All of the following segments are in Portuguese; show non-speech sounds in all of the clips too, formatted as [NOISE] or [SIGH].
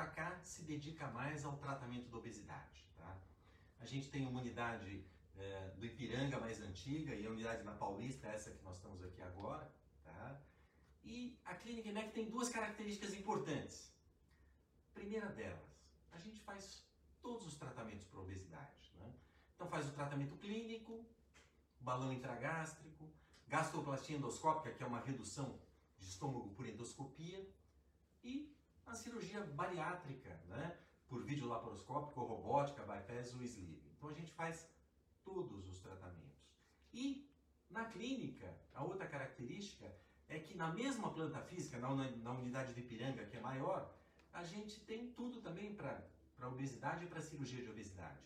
para cá se dedica mais ao tratamento da obesidade. Tá? A gente tem uma unidade é, do Ipiranga mais antiga e a unidade na Paulista, essa que nós estamos aqui agora. Tá? E a Clínica EMEC tem duas características importantes. Primeira delas, a gente faz todos os tratamentos para obesidade. Né? Então faz o tratamento clínico, balão intragástrico, gastroplastia endoscópica, que é uma redução de estômago por endoscopia, e a cirurgia bariátrica, né? por vídeo laparoscópico, robótica, bypass ou sleeve. Então a gente faz todos os tratamentos. E na clínica, a outra característica é que na mesma planta física, na, unidade de Ipiranga, que é maior, a gente tem tudo também para obesidade e para cirurgia de obesidade.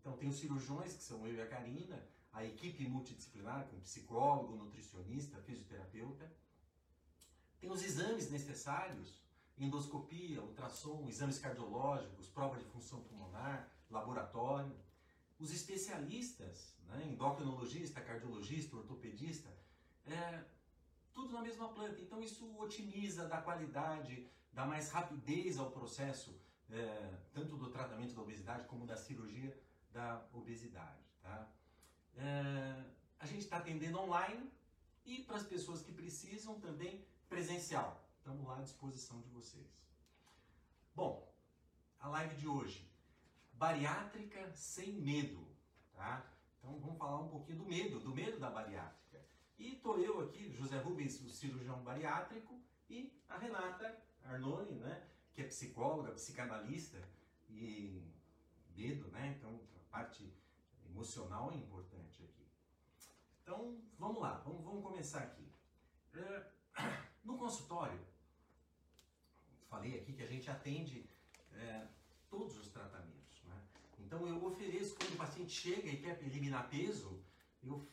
Então tem os cirurgiões, que são eu e a Karina, a equipe multidisciplinar, com psicólogo, nutricionista, fisioterapeuta. Tem os exames necessários, endoscopia, ultrassom, exames cardiológicos, prova de função pulmonar, laboratório. Os especialistas, né, endocrinologista, cardiologista, ortopedista, é, tudo na mesma planta. Então isso otimiza, dá qualidade, dá mais rapidez ao processo, é, tanto do tratamento da obesidade como da cirurgia da obesidade. Tá? É, a gente está atendendo online e para as pessoas que precisam também presencial. Estamos lá à disposição de vocês. Bom, a live de hoje, bariátrica sem medo, tá? Então vamos falar um pouquinho do medo, do medo da bariátrica. E estou eu aqui, José Rubens, o cirurgião bariátrico, e a Renata Arnone, né, que é psicóloga, psicanalista e medo, né? Então a parte emocional é importante aqui. Então vamos lá, vamos, vamos começar aqui. É, [COUGHS] no consultório, falei aqui que a gente atende é, todos os tratamentos. Né? Então eu ofereço, quando o paciente chega e quer eliminar peso, eu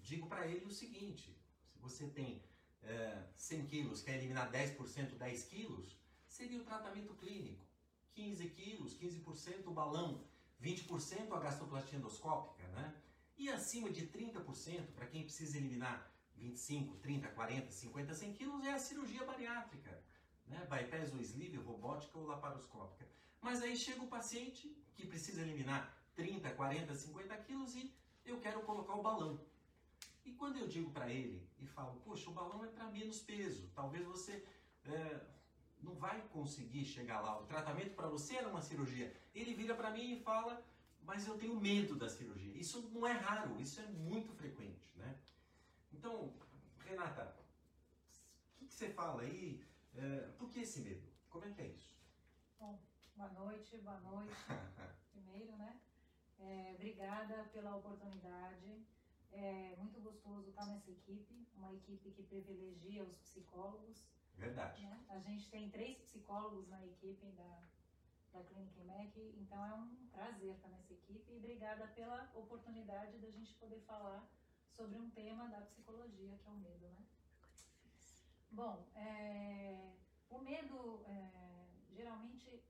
digo para ele o seguinte: se você tem é, 100 quilos, quer eliminar 10%, 10 quilos, seria o tratamento clínico. 15 quilos, 15% o balão, 20% a gastroplastia endoscópica, né? E acima de 30%, para quem precisa eliminar 25, 30, 40, 50, 100 quilos, é a cirurgia bariátrica, né? Bypass ou sleeve, robótica ou laparoscópica. Mas aí chega o paciente que precisa eliminar 30, 40, 50 quilos e eu quero colocar o balão. E quando eu digo para ele e falo, poxa, o balão é para menos peso, talvez você é, não vai conseguir chegar lá. O tratamento para você era uma cirurgia. Ele vira para mim e fala, mas eu tenho medo da cirurgia. Isso não é raro, isso é muito frequente, né? Então, Renata, o que, que, você fala aí? É, por que esse medo? Como é que é isso? Bom, boa noite, boa noite. [LAUGHS] Primeiro, né? É, obrigada pela oportunidade. É muito gostoso estar nessa equipe, uma equipe que privilegia os psicólogos. Verdade. Né? A gente tem três psicólogos na equipe da, da Clínica MEC, então é um prazer estar nessa equipe e obrigada pela oportunidade da gente poder falar sobre um tema da psicologia, que é o medo, né? Bom, é, o medo, é, geralmente,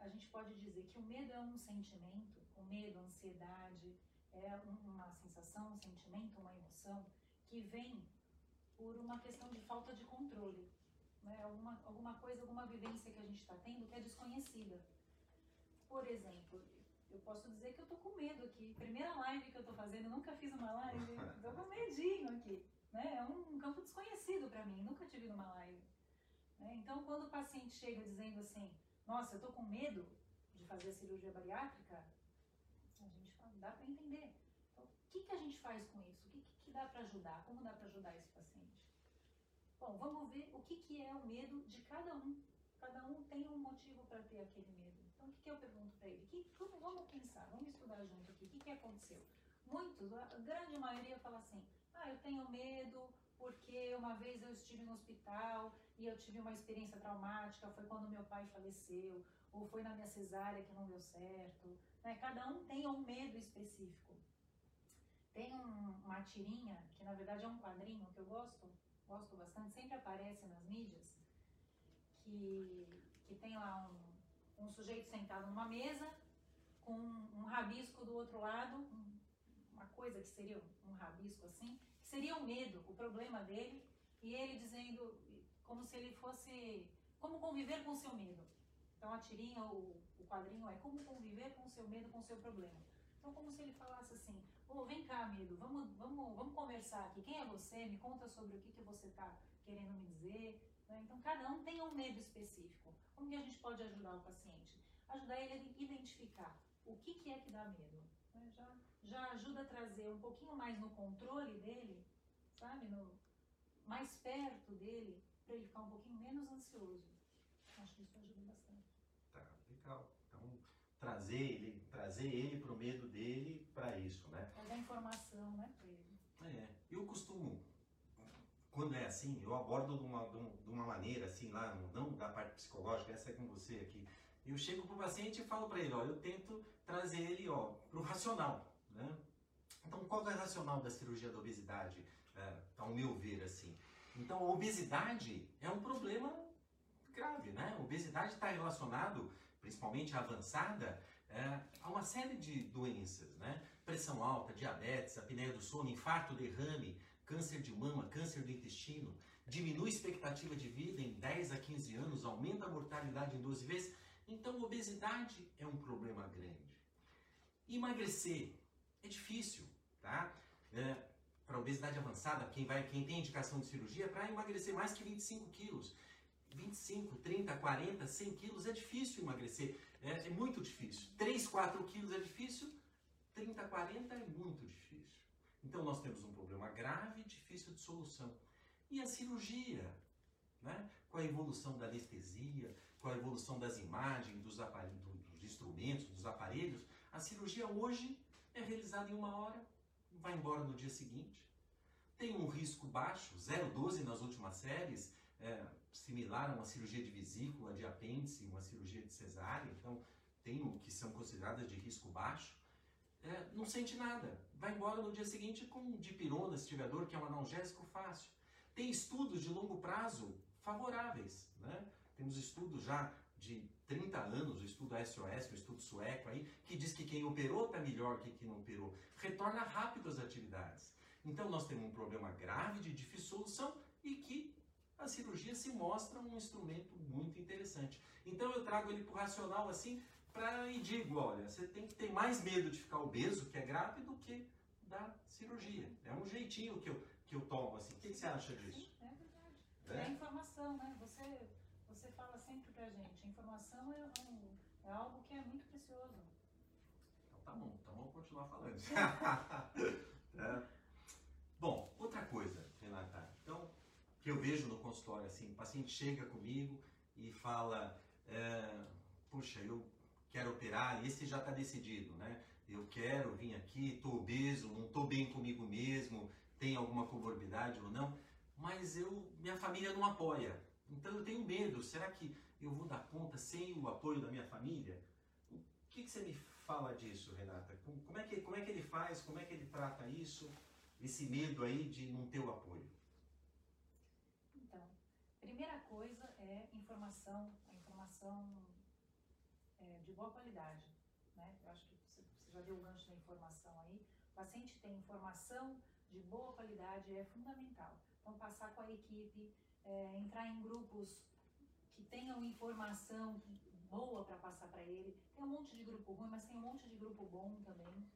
a gente pode dizer que o medo é um sentimento, o medo, a ansiedade, é uma sensação, um sentimento, uma emoção que vem por uma questão de falta de controle, né? alguma, alguma coisa, alguma vivência que a gente está tendo que é desconhecida. Por exemplo, eu posso dizer que eu tô com medo aqui. Primeira live que eu tô fazendo, nunca fiz uma live, tô com medinho aqui. Né? É um campo desconhecido para mim, nunca tive numa live. Né? Então, quando o paciente chega dizendo assim, nossa, eu tô com medo de fazer cirurgia bariátrica, a gente fala, dá para entender. Então, o que, que a gente faz com isso? O que, que dá para ajudar? Como dá para ajudar esse paciente? Bom, vamos ver o que, que é o medo de cada um. Cada um tem um motivo para ter aquele medo. Então, o que, que eu pergunto para ele? Que, vamos pensar, vamos estudar junto aqui. O que, que aconteceu? Muitos, a grande maioria fala assim: ah, eu tenho medo porque uma vez eu estive no hospital e eu tive uma experiência traumática, foi quando meu pai faleceu, ou foi na minha cesárea que não deu certo. Né? Cada um tem um medo específico. Tem um, uma tirinha, que na verdade é um quadrinho que eu gosto, gosto bastante, sempre aparece nas mídias, que, que tem lá um, um sujeito sentado numa mesa, com um, um rabisco do outro lado, um, uma coisa que seria um rabisco assim, seria o medo, o problema dele, e ele dizendo como se ele fosse, como conviver com o seu medo. Então a tirinha, o, o quadrinho é como conviver com o seu medo, com o seu problema. Então como se ele falasse assim, oh, vem cá, medo, vamos, vamos, vamos conversar aqui. Quem é você? Me conta sobre o que, que você está querendo me dizer. Né? Então cada um tem um medo específico. Como que a gente pode ajudar o paciente? Ajudar ele a identificar o que, que é que dá medo. Né? Já, já ajuda a trazer um pouquinho mais no controle dele, sabe? No, mais perto dele, para ele ficar um pouquinho menos ansioso. Acho que isso ajuda bastante. Tá, legal. Então, trazer ele, trazer ele pro medo dele para isso, né? Trazer informação, né, para ele. É, eu costumo, quando é assim, eu abordo de uma, de uma maneira assim, lá, não da parte psicológica, essa é com você aqui. Eu chego pro paciente e falo para ele, ó, eu tento trazer ele, ó, pro racional, né? Então, qual é o racional da cirurgia da obesidade, é, ao meu ver, assim? Então, a obesidade é um problema grave, né? A obesidade está relacionado, principalmente avançada, é, a uma série de doenças, né? Pressão alta, diabetes, apneia do sono, infarto, derrame, câncer de mama, câncer do intestino, diminui a expectativa de vida em 10 a 15 anos, aumenta a mortalidade em 12 vezes. Então, obesidade é um problema grande. Emagrecer é difícil, tá? É, para obesidade avançada, quem, vai, quem tem indicação de cirurgia, para emagrecer mais que 25 quilos. 25, 30, 40, 100 quilos é difícil emagrecer, é, é muito difícil. 3, 4 quilos é difícil, 30, 40 é muito difícil. Então nós temos um problema grave difícil de solução. E a cirurgia, né? com a evolução da anestesia, com a evolução das imagens, dos, dos instrumentos, dos aparelhos, a cirurgia hoje é realizada em uma hora, vai embora no dia seguinte. Tem um risco baixo, 0,12 nas últimas séries, é, similar a uma cirurgia de vesícula, de apêndice, uma cirurgia de cesárea, então tem o que são consideradas de risco baixo, é, não sente nada, vai embora no dia seguinte com dipirona, se tiver dor, que é um analgésico fácil. Tem estudos de longo prazo favoráveis, né? Temos estudos já de 30 anos, o estudo SOS, o estudo sueco aí, que diz que quem operou está melhor que quem não operou. Retorna rápido às atividades. Então nós temos um problema grave de difícil solução e que a cirurgia se mostra um instrumento muito interessante. Então eu trago ele para o racional assim para e digo, olha, você tem que ter mais medo de ficar obeso, que é grave, do que da cirurgia. É um jeitinho que eu, que eu tomo assim. O que, que você acha disso? É verdade. É, é informação, né? Você, sempre pra gente, informação é, um, é algo que é muito precioso. Então tá bom, então vamos continuar falando. [LAUGHS] [LAUGHS] é. Bom, outra coisa, Renata. Então, que eu vejo no consultório, assim, o paciente chega comigo e fala, é, puxa, eu quero operar, esse já está decidido, né? Eu quero vir aqui, estou obeso, não estou bem comigo mesmo, tem alguma comorbidade ou não, mas eu, minha família não apoia. Então eu tenho medo, será que eu vou dar conta sem o apoio da minha família? O que, que você me fala disso, Renata? Como é, que, como é que ele faz, como é que ele trata isso, esse medo aí de não ter o apoio? Primeira coisa é informação, a informação é, de boa qualidade. Né? Eu acho que você, já deu o gancho da informação aí. O paciente tem informação de boa qualidade é fundamental. Então, passar com a equipe, é, entrar em grupos que tenham informação boa para passar para ele. Tem um monte de grupo ruim, mas tem um monte de grupo bom também.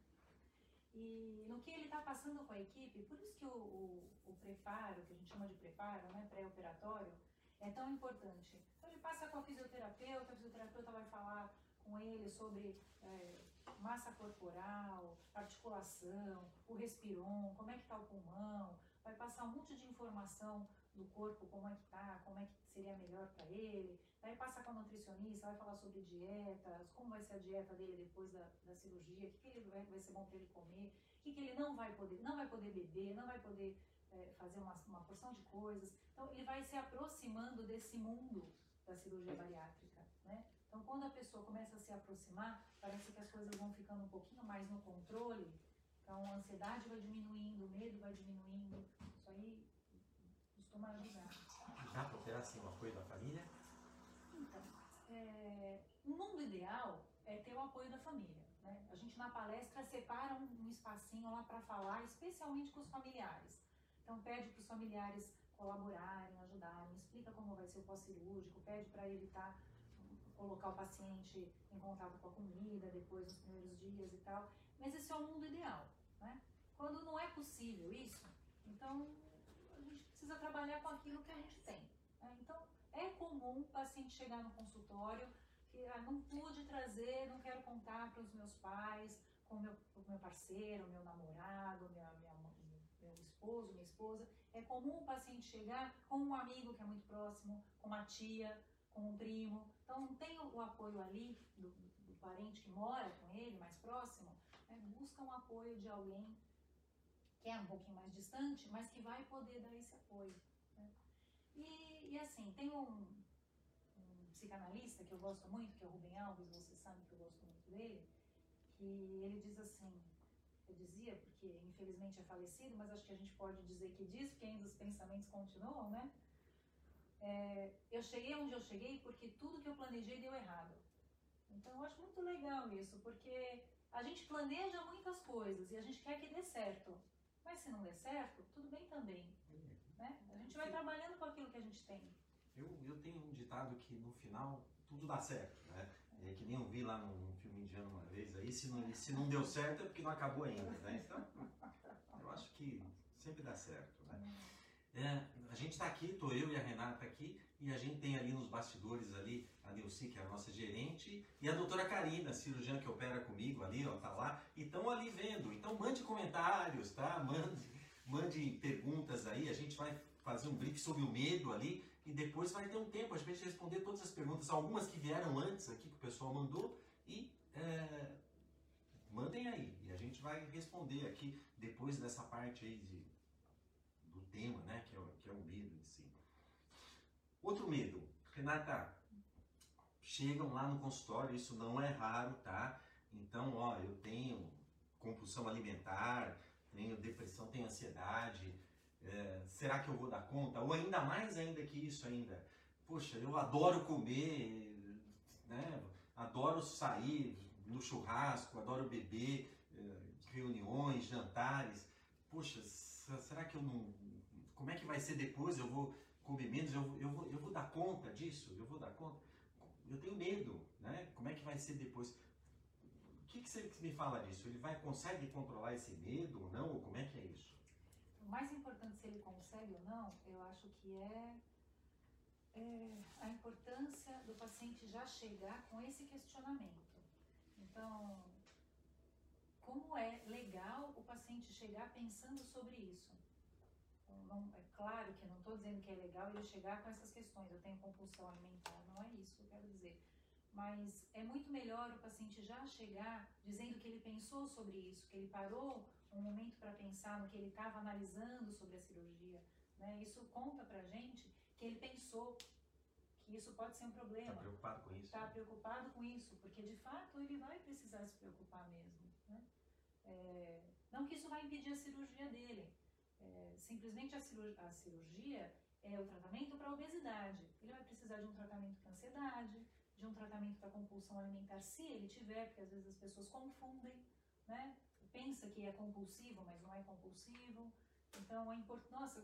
E no que ele está passando com a equipe, por isso que o, o, o, preparo, que a gente chama de preparo, né, pré-operatório, é tão importante. Então ele passa com a fisioterapeuta, a fisioterapeuta vai falar com ele sobre é, massa corporal, articulação, o respiron, como é que está o pulmão, vai passar um monte de informação do corpo, como é que tá, como é que seria melhor para ele. Daí passa com a nutricionista, vai falar sobre dietas, como vai ser a dieta dele depois da, da cirurgia, o que, que ele vai, vai ser bom para ele comer, o que, que ele não vai poder, não vai poder beber, não vai poder é, fazer uma, uma porção de coisas. Então ele vai se aproximando desse mundo da cirurgia bariátrica, né? Então quando a pessoa começa a se aproximar, parece que as coisas vão ficando um pouquinho mais no controle. Então a ansiedade vai diminuindo, o medo vai diminuindo. Isso aí costuma ajudar. Dá para assim o apoio da família? Então, é, um mundo ideal é ter o apoio da família. Né? A gente na palestra separa um, um espacinho lá para falar, especialmente com os familiares. Então pede para os familiares colaborarem, ajudarem, explica como vai ser o pós-cirúrgico, pede para evitar colocar o paciente em contato com a comida depois nos primeiros dias e tal. Mas esse é o mundo ideal, né? Quando não é possível isso, então precisa trabalhar com aquilo que a gente tem. Né? Então é comum o paciente chegar no consultório que ah, não pude trazer, não quero contar para os meus pais, com o meu, meu parceiro, meu namorado, minha, minha, meu esposo, minha esposa. É comum o paciente chegar com um amigo que é muito próximo, com uma tia, com um primo. Então tem o apoio ali do, do, parente que mora com ele, mais próximo, né? busca um apoio de alguém que é um pouquinho mais distante, mas que vai poder dar esse apoio. Né? E, e assim, tem um, psicanalista que eu gosto muito, que é o Rubem Alves, você sabe que eu gosto muito dele, que ele diz assim, eu dizia, porque infelizmente é falecido, mas acho que a gente pode dizer que diz, porque ainda os pensamentos continuam, né? É, eu cheguei onde eu cheguei porque tudo que eu planejei deu errado. Então eu acho muito legal isso, porque a gente planeja muitas coisas e a gente quer que dê certo. Mas se não der certo, tudo bem também. Né? A gente vai trabalhando com aquilo que a gente tem. Eu, eu tenho um ditado que no final tudo dá certo, né? É que nem eu vi lá num, num filme indiano uma vez, aí se não, se não deu certo é porque não acabou ainda, né? Então, eu acho que sempre dá certo, né? É, a gente está aqui, tô eu e a Renata aqui, e a gente tem ali nos bastidores ali a Nilce, que é a nossa gerente, e a doutora Karina, cirurgiã que opera comigo ali, ó, tá lá, e estão ali vendo. Então mande comentários, tá? Mande, mande perguntas aí, a gente vai fazer um brief sobre o medo ali, e depois vai ter um tempo a gente responder todas as perguntas, algumas que vieram antes aqui que o pessoal mandou e é, mandem aí e a gente vai responder aqui depois dessa parte aí de, tema, né, que é, que é o medo em si. Outro medo, Renata, chegam lá no consultório, isso não é raro, tá? Então, ó, eu tenho compulsão alimentar, tenho depressão, tenho ansiedade, é, será que eu vou dar conta? Ou ainda mais ainda que isso ainda. Poxa, eu adoro comer, né? adoro sair no churrasco, adoro beber, é, reuniões, jantares. Poxa, será que eu não. Como é que vai ser depois? Eu vou comer menos? Eu, eu, vou, eu vou dar conta disso? Eu vou dar conta? Eu tenho medo, né? Como é que vai ser depois? O que, que você me fala disso? Ele vai consegue controlar esse medo ou não? Ou como é que é isso? o mais importante se ele consegue ou não, eu acho que é, é, a importância do paciente já chegar com esse questionamento. Então, como é legal o paciente chegar pensando sobre isso? Não, é claro que não estou dizendo que é legal ele chegar com essas questões, eu tenho compulsão alimentar, não é isso que eu quero dizer. Mas é muito melhor o paciente já chegar dizendo que ele pensou sobre isso, que ele parou um momento para pensar no que ele estava analisando sobre a cirurgia. Né? Isso conta para gente que ele pensou que isso pode ser um problema. Está preocupado com isso. Está né? preocupado com isso, porque de fato ele vai precisar se preocupar mesmo. Né? É, não que isso vai impedir a cirurgia dele. É, simplesmente a cirurgia, a cirurgia é o tratamento para a obesidade. Ele vai precisar de um tratamento para ansiedade, de um tratamento para compulsão alimentar, se ele tiver, porque às vezes as pessoas confundem, né? pensa que é compulsivo, mas não é compulsivo. Então, é importante. Nossa,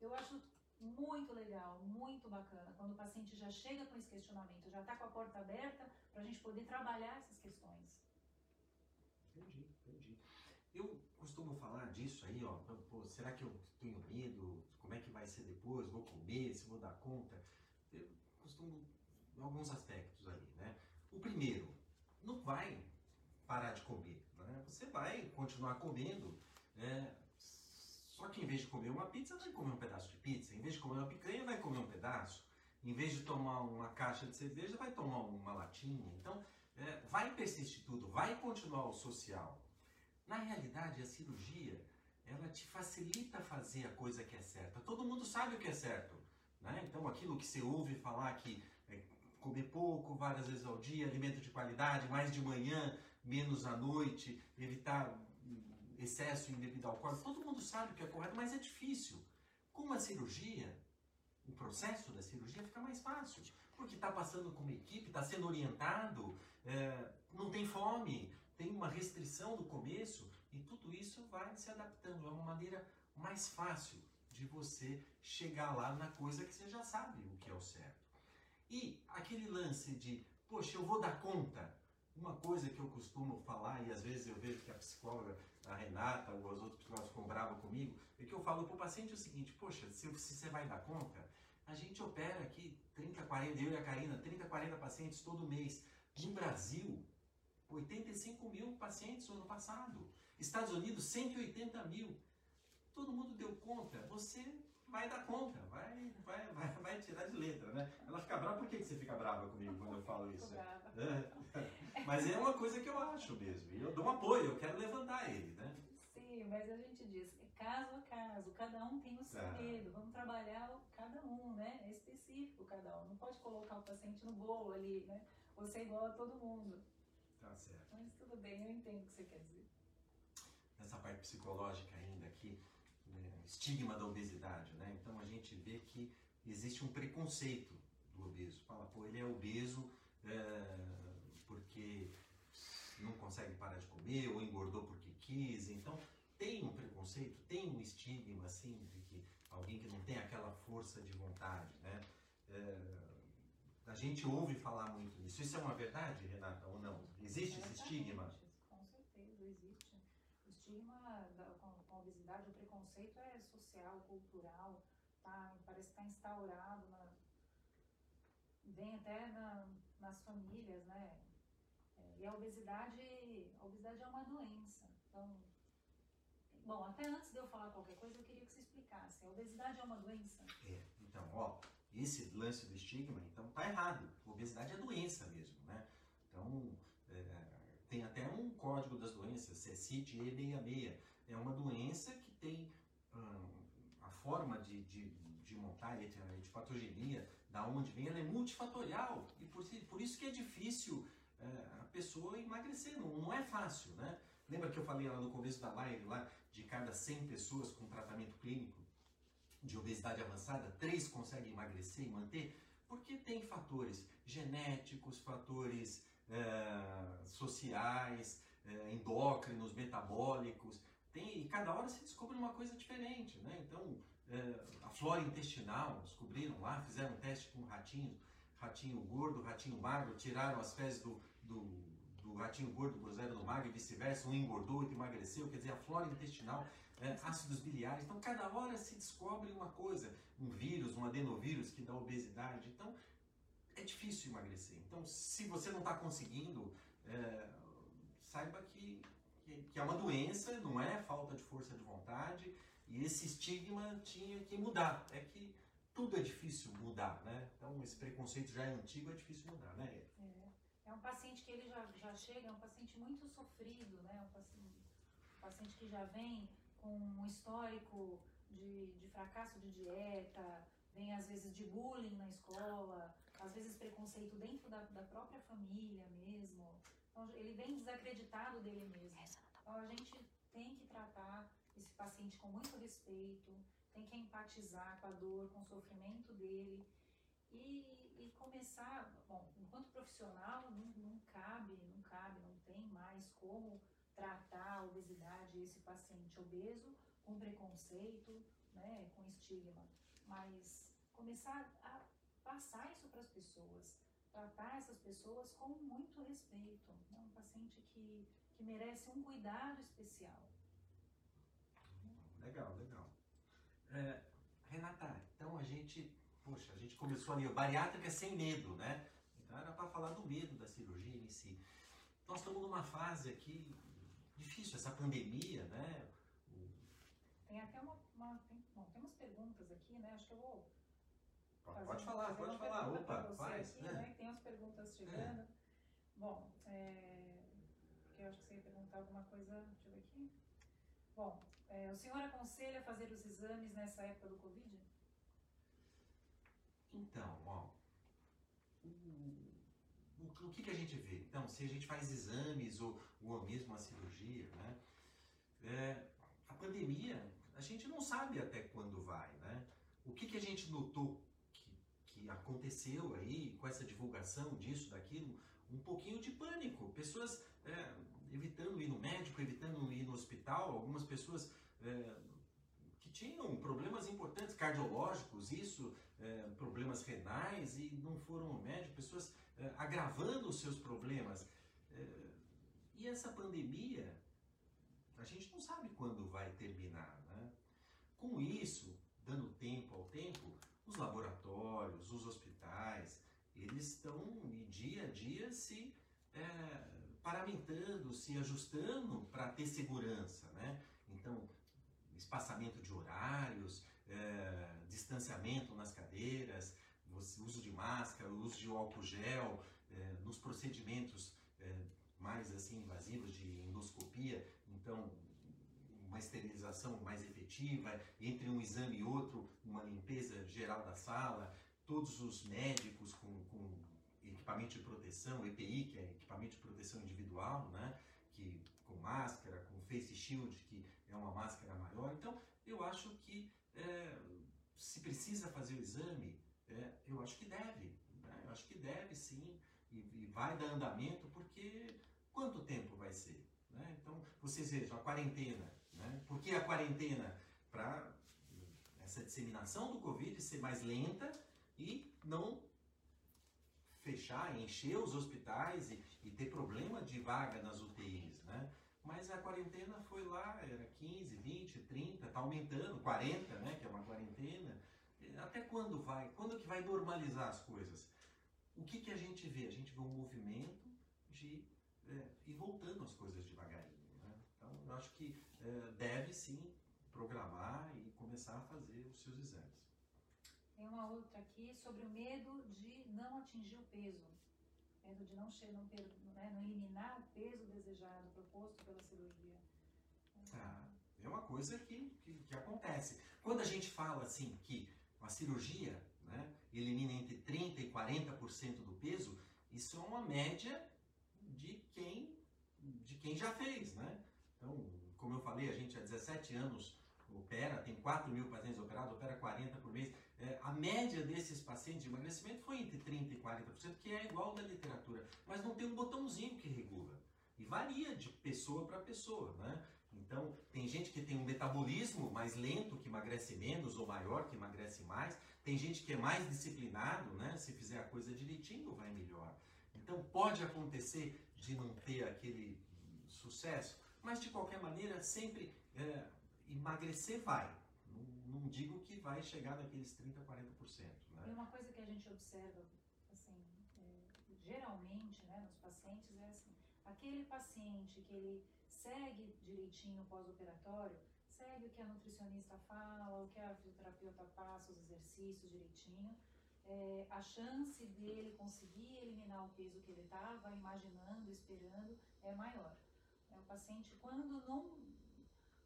eu acho muito legal, muito bacana, quando o paciente já chega com esse questionamento, já está com a porta aberta para a gente poder trabalhar essas questões. Entendi. Eu costumo falar disso aí, ó. Pô, será que eu tenho medo? Como é que vai ser depois? Vou comer? Se vou dar conta? Eu costumo alguns aspectos ali, né? O primeiro, não vai parar de comer né? Você vai continuar comendo, né? só que em vez de comer uma pizza, vai comer um pedaço de pizza. Em vez de comer uma picanha, vai comer um pedaço. Em vez de tomar uma caixa de cerveja, vai tomar uma latinha. Então, é, vai persistir tudo, vai continuar o social. Na realidade, a cirurgia, ela te facilita fazer a coisa que é certa. Todo mundo sabe o que é certo. Né? Então, aquilo que você ouve falar que é comer pouco, várias vezes ao dia, alimento de qualidade, mais de manhã, menos à noite, evitar excesso indevido ao corpo. Todo mundo sabe que é correto, mas é difícil. Com a cirurgia, o processo da cirurgia fica mais fácil, porque está passando com uma equipe, está sendo orientado, é, não tem fome, tem uma restrição no começo e tudo isso vai se adaptando. É uma maneira mais fácil de você chegar lá na coisa que você já sabe o que é o certo. E aquele lance de poxa, eu vou dar conta. Uma coisa que eu costumo falar, e às vezes eu vejo que a psicóloga, a Renata ou as outras psicólogas ficam bravas comigo, é que eu falo para o paciente o seguinte, poxa, se você vai dar conta, a gente opera aqui 30, 40, eu e a Karina, 30, 40 pacientes todo mês. No Brasil, 85 mil pacientes no ano passado. Estados Unidos, 180 mil. Todo mundo deu conta. Você vai dar conta, vai, vai, vai, vai tirar de letra, né? Ela fica brava, por que você fica brava comigo quando eu falo isso? É. [LAUGHS] Mas é uma coisa que eu acho mesmo. E eu dou um apoio, eu quero levantar ele, né? Sim, mas a gente diz, é caso a caso, cada um tem o seu ah. medo, vamos trabalhar cada um, né? É específico cada um. Não pode colocar o paciente no bolo ali, né? Você é igual a todo mundo. Tá certo. Mas tudo bem, eu entendo o que você quer dizer. Nessa parte psicológica ainda aqui, né, estigma da obesidade, né? Então a gente vê que existe um preconceito do obeso. Fala, pô, ele é obeso é, porque não consegue parar de comer ou engordou porque quis. Então tem um preconceito, tem um estigma assim de que alguém que não tem aquela força de vontade, né? É, a gente ouve falar muito nisso. Isso é uma verdade, Renata, ou não? Existe esse estigma? Com certeza, existe. O estigma da, com, com, a obesidade, o preconceito é social, cultural, tá? parece que está instaurado, na, vem até na, nas famílias, né? É, e a obesidade, a obesidade é uma doença. Então, bom, até antes de eu falar qualquer coisa, eu queria que você explicasse. A obesidade é uma doença? É, então, ó, esse lance do estigma, então tá errado. Obesidade é doença mesmo, né? Então, é, tem até um código das doenças, é CID-E66. É uma doença que tem hum, a forma de, de, de montar a patogenia, da onde vem, ela é multifatorial. E por, por isso que é difícil é, a pessoa emagrecer, não, não é fácil, né? Lembra que eu falei lá no começo da live, lá, de cada 100 pessoas com tratamento clínico, de obesidade avançada, três conseguem emagrecer e manter, porque tem fatores genéticos, fatores é, sociais, é, endócrinos, metabólicos, tem, e cada hora se descobre uma coisa diferente, né? Então, é, a flora intestinal, descobriram lá, fizeram um teste com ratinhos, ratinho gordo, ratinho magro, tiraram as fezes do, do, do ratinho gordo, puseram no magro e vice-versa, um engordou, outro emagreceu, quer dizer, a flora intestinal é, ácidos biliares. Então, cada hora se descobre uma coisa, um vírus, um adenovírus que dá obesidade. Então, é difícil emagrecer. Então, se você não está conseguindo, é, saiba que, que, que, é uma doença, não é falta de força de vontade, e esse estigma tinha que mudar. É que tudo é difícil mudar, né? Então, esse preconceito já é antigo, é difícil mudar, né? É, é um paciente que ele já, já chega, é um paciente muito sofrido, né? Um paciente, um paciente que já vem com um histórico de, de fracasso de dieta, vem às vezes de bullying na escola, às vezes preconceito dentro da, da própria família mesmo. Então, ele vem desacreditado dele mesmo. Então, a gente tem que tratar esse paciente com muito respeito, tem que empatizar com a dor, com o sofrimento dele e, e começar, bom, enquanto profissional não, não cabe, não cabe, não tem mais como tratar a obesidade, esse paciente obeso, com preconceito, né, com estigma, mas começar a passar isso para as pessoas, tratar essas pessoas com muito respeito, né, um paciente que, que merece um cuidado especial. Legal, legal. É, Renata, então a gente, poxa, a gente começou ali, bariátrica sem medo, né? Então era para falar do medo da cirurgia em si. Nós estamos numa fase aqui difícil essa pandemia, né? Tem até uma, uma tem, bom, tem umas perguntas aqui, né? Acho que eu vou pode, pode falar, pode falar, opa, faz, aqui, né? né? Tem umas perguntas chegando. É. Bom, é, porque eu acho que você ia perguntar alguma coisa, deixa eu ver aqui. Bom, é, o senhor aconselha fazer os exames nessa época do Covid? Então, ó, o, o que, que a gente vê? Então, se a gente faz exames ou, ou mesmo a cirurgia, né? É, a pandemia, a gente não sabe até quando vai, né? O que, que a gente notou que, que aconteceu aí com essa divulgação disso, daquilo? Um pouquinho de pânico. Pessoas é, evitando ir no médico, evitando ir no hospital, algumas pessoas é, que tinham problemas importantes cardiológicos, isso, é, problemas renais e não foram ao médico, pessoas agravando os seus problemas. É, e essa pandemia, a gente não sabe quando vai terminar. Né? Com isso, dando tempo ao tempo, os laboratórios, os hospitais, eles estão dia a dia se é, paramentando, se ajustando para ter segurança, né? Então, espaçamento de horários, é, distanciamento nas cadeiras, uso de máscara, uso de álcool gel, é, nos procedimentos é, mais assim invasivos de endoscopia, então uma esterilização mais efetiva, entre um exame e outro, uma limpeza geral da sala, todos os médicos com, com equipamento de proteção, EPI, que é equipamento de proteção individual, né? que com máscara, com face shield, que é uma máscara maior. Então, eu acho que é, se precisa fazer o exame, é, eu acho que deve. Né? Eu acho que deve sim, e, e, vai dar andamento, porque quanto tempo vai ser? Né? Então, vocês vejam, a quarentena. Né? Por que a quarentena? Para essa disseminação do Covid ser mais lenta e não fechar, encher os hospitais e, e, ter problema de vaga nas UTIs, né? Mas a quarentena foi lá, era 15, 20, 30, tá aumentando, 40, né, que é uma quarentena. Até quando vai? Quando que vai normalizar as coisas? O que que a gente vê? A gente vê um movimento de é, ir voltando as coisas devagarinho, né? Então, eu acho que é, deve sim programar e começar a fazer os seus exames. Tem uma outra aqui sobre o medo de não atingir o peso. Medo de não, chegar, não, né, não eliminar o peso desejado, proposto pela cirurgia. Ah, é uma coisa que, que, que, acontece. Quando a gente fala assim que a cirurgia né, elimina entre 30% e 40% do peso, isso é uma média de quem, de quem já fez, né? Então, como eu falei, a gente há 17 anos opera, tem 4 mil pacientes operados, opera 40 por mês. É, a média desses pacientes de emagrecimento foi entre 30% e 40%, que é igual da literatura, mas não tem um botãozinho que regula. E varia de pessoa para pessoa, né? Então, tem gente que tem um metabolismo mais lento, que emagrece menos, ou maior, que emagrece mais. Tem gente que é mais disciplinado, né? Se fizer a coisa direitinho, vai melhor. Então, pode acontecer de não ter aquele sucesso, mas de qualquer maneira, sempre é, emagrecer vai. Não, não, digo que vai chegar naqueles 30%, 40%. Né? E uma coisa que a gente observa, assim, é, geralmente, né, nos pacientes é assim, aquele paciente que ele segue direitinho pós-operatório, segue o que a nutricionista fala, o que a fisioterapeuta passa, os exercícios direitinho, é, a chance dele conseguir eliminar o peso que ele estava imaginando, esperando, é maior. É, o paciente, quando não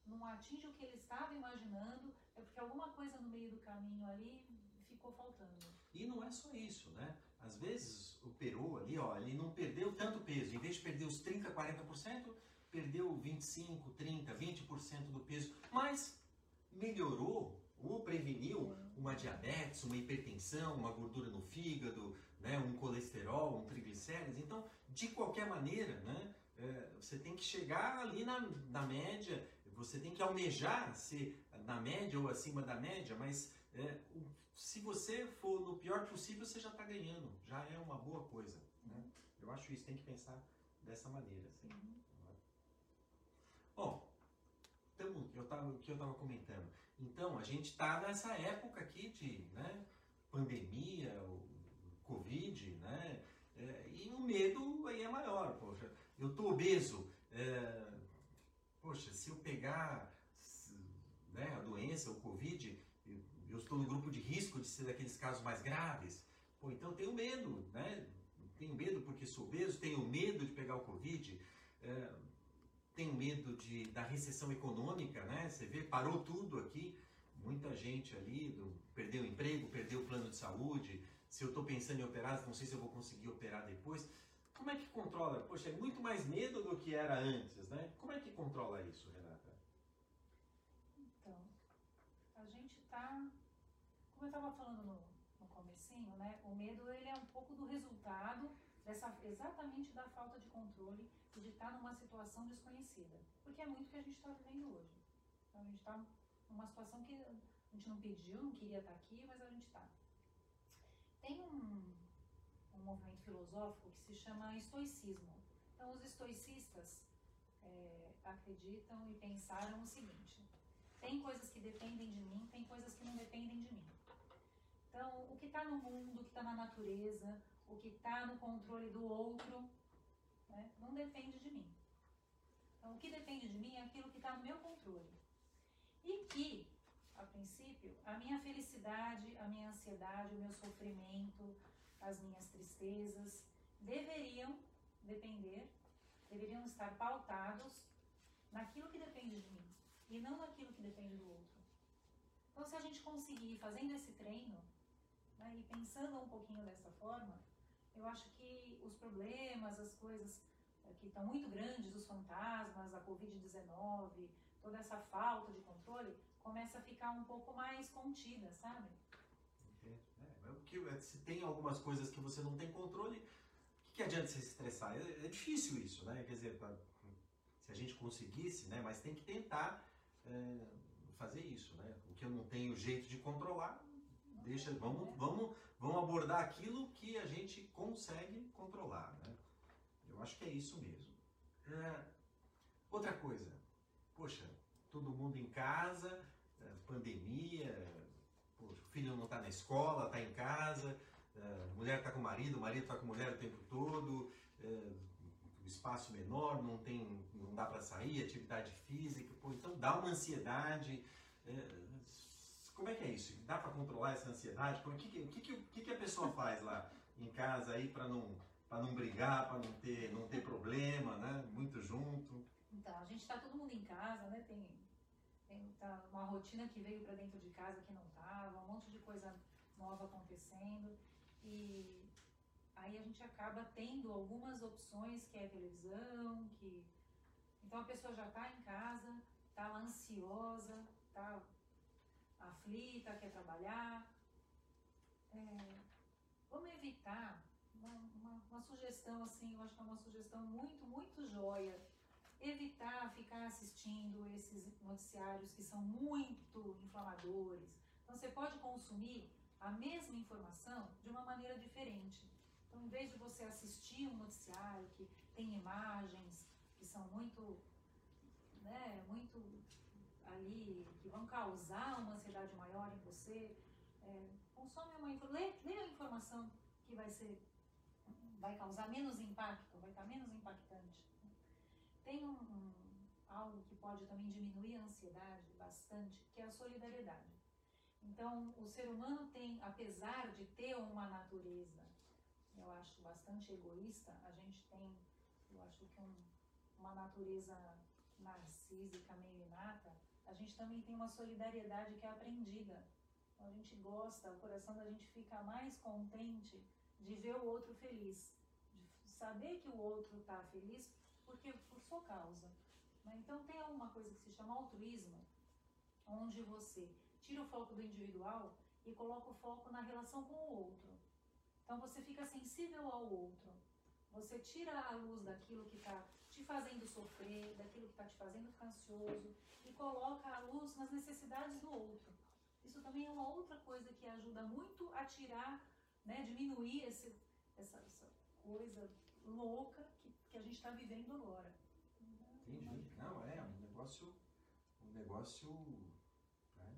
não atinge o que ele estava imaginando, é porque alguma coisa no meio do caminho ali ficou faltando. E não é só isso, né? Às vezes o Peru ali, ó, ele não perdeu tanto peso. Em vez de perder os 30, 40%, perdeu 25, 30, 20% do peso, mas melhorou ou preveniu uma diabetes, uma hipertensão, uma gordura no fígado, né, um colesterol, um triglicérides. Então, de qualquer maneira, né, é, você tem que chegar ali na, na média você tem que almejar ser na média ou acima da média, mas é, se você for no pior possível, você já está ganhando, já é uma boa coisa. Né? Eu acho isso, tem que pensar dessa maneira. Assim. Bom, então, eu tava, o que eu estava comentando. Então, a gente está nessa época aqui de né, pandemia, o Covid, né? É, e o medo aí é maior. Poxa, eu estou obeso, é, poxa, se eu pegar né, a doença, o Covid, eu, eu, estou no grupo de risco de ser daqueles casos mais graves. Pô, então eu tenho medo, né? Tenho medo porque sou obeso, tenho medo de pegar o Covid, é, tenho medo de, da recessão econômica, né? Você vê, parou tudo aqui, muita gente ali do, perdeu o emprego, perdeu o plano de saúde. Se eu estou pensando em operar, não sei se eu vou conseguir operar depois. Como é que controla? Poxa, é muito mais medo do que era antes, né? Como é que controla isso, Renata? Então, a gente está, como eu estava falando no, no comecinho, né? O medo ele é um pouco do resultado dessa exatamente da falta de controle de estar numa situação desconhecida, porque é muito que a gente está vivendo hoje. Então, a gente está numa situação que a gente não pediu, não queria estar tá aqui, mas a gente está. Tem um um movimento filosófico que se chama estoicismo. Então, os estoicistas é, acreditam e pensaram o seguinte: tem coisas que dependem de mim, tem coisas que não dependem de mim. Então, o que está no mundo, o que está na natureza, o que está no controle do outro, né, não depende de mim. Então, o que depende de mim é aquilo que está no meu controle. E que, a princípio, a minha felicidade, a minha ansiedade, o meu sofrimento, as minhas tristezas deveriam depender, deveriam estar pautados naquilo que depende de mim e não naquilo que depende do outro. Então, se a gente conseguir fazendo esse treino né, e pensando um pouquinho dessa forma, eu acho que os problemas, as coisas é, que estão muito grandes, os fantasmas, a Covid-19, toda essa falta de controle, começa a ficar um pouco mais contida, sabe? É, é, é se tem algumas coisas que você não tem controle, o que, que adianta você se estressar? É, é, difícil isso, né? Quer dizer, pra, se a gente conseguisse, né? Mas tem que tentar é, fazer isso, né? O que eu não tenho jeito de controlar, deixa, vamos, vamos, vamos abordar aquilo que a gente consegue controlar, né? Eu acho que é isso mesmo. É, outra coisa, poxa, todo mundo em casa, é, pandemia, poxa, o filho não está na escola, está em casa, é, mulher está com o marido, o marido está com a mulher o tempo todo, é, espaço menor, não tem, não dá para sair, atividade física, pô, então dá uma ansiedade. É, como é que é isso? Dá para controlar essa ansiedade? O que, que, que, que, a pessoa faz lá em casa aí para não para não brigar, para não ter não ter problema, né? Muito junto. Então a gente está todo mundo em casa, né? Tem tem tá uma rotina que veio para dentro de casa que não tava, um monte de coisa nova acontecendo e aí a gente acaba tendo algumas opções que é televisão, que então a pessoa já está em casa, lá ansiosa, está aflita, quer trabalhar. É, vamos evitar uma, uma, uma, sugestão assim, eu acho que é uma sugestão muito, muito joia. Evitar ficar assistindo esses noticiários que são muito inflamadores. Então você pode consumir a mesma informação de uma maneira diferente. Então, em vez de você assistir um noticiário que tem imagens que são muito, né, muito ali, que vão causar uma ansiedade maior em você, é, consome uma lê, lê a informação que vai ser, vai causar menos impacto, vai estar menos impactante. Tem um, um, algo que pode também diminuir a ansiedade bastante, que é a solidariedade. Então, o ser humano tem, apesar de ter uma natureza eu acho, bastante egoísta, a gente tem, eu acho que um, uma natureza narcísica meio inata, a gente também tem uma solidariedade que é aprendida. Então, a gente gosta, o coração da gente fica mais contente de ver o outro feliz, de saber que o outro está feliz porque por sua causa. Né? Então tem alguma coisa que se chama altruísmo, onde você tira o foco do individual e coloca o foco na relação com o outro. Então você fica sensível ao outro. Você tira a luz daquilo que está te fazendo sofrer, daquilo que está te fazendo ficar ansioso e coloca a luz nas necessidades do outro. Isso também é uma outra coisa que ajuda muito a tirar, né, diminuir esse, essa, essa coisa louca que, que a gente está vivendo agora. Entendi. Não, é um negócio, um negócio né,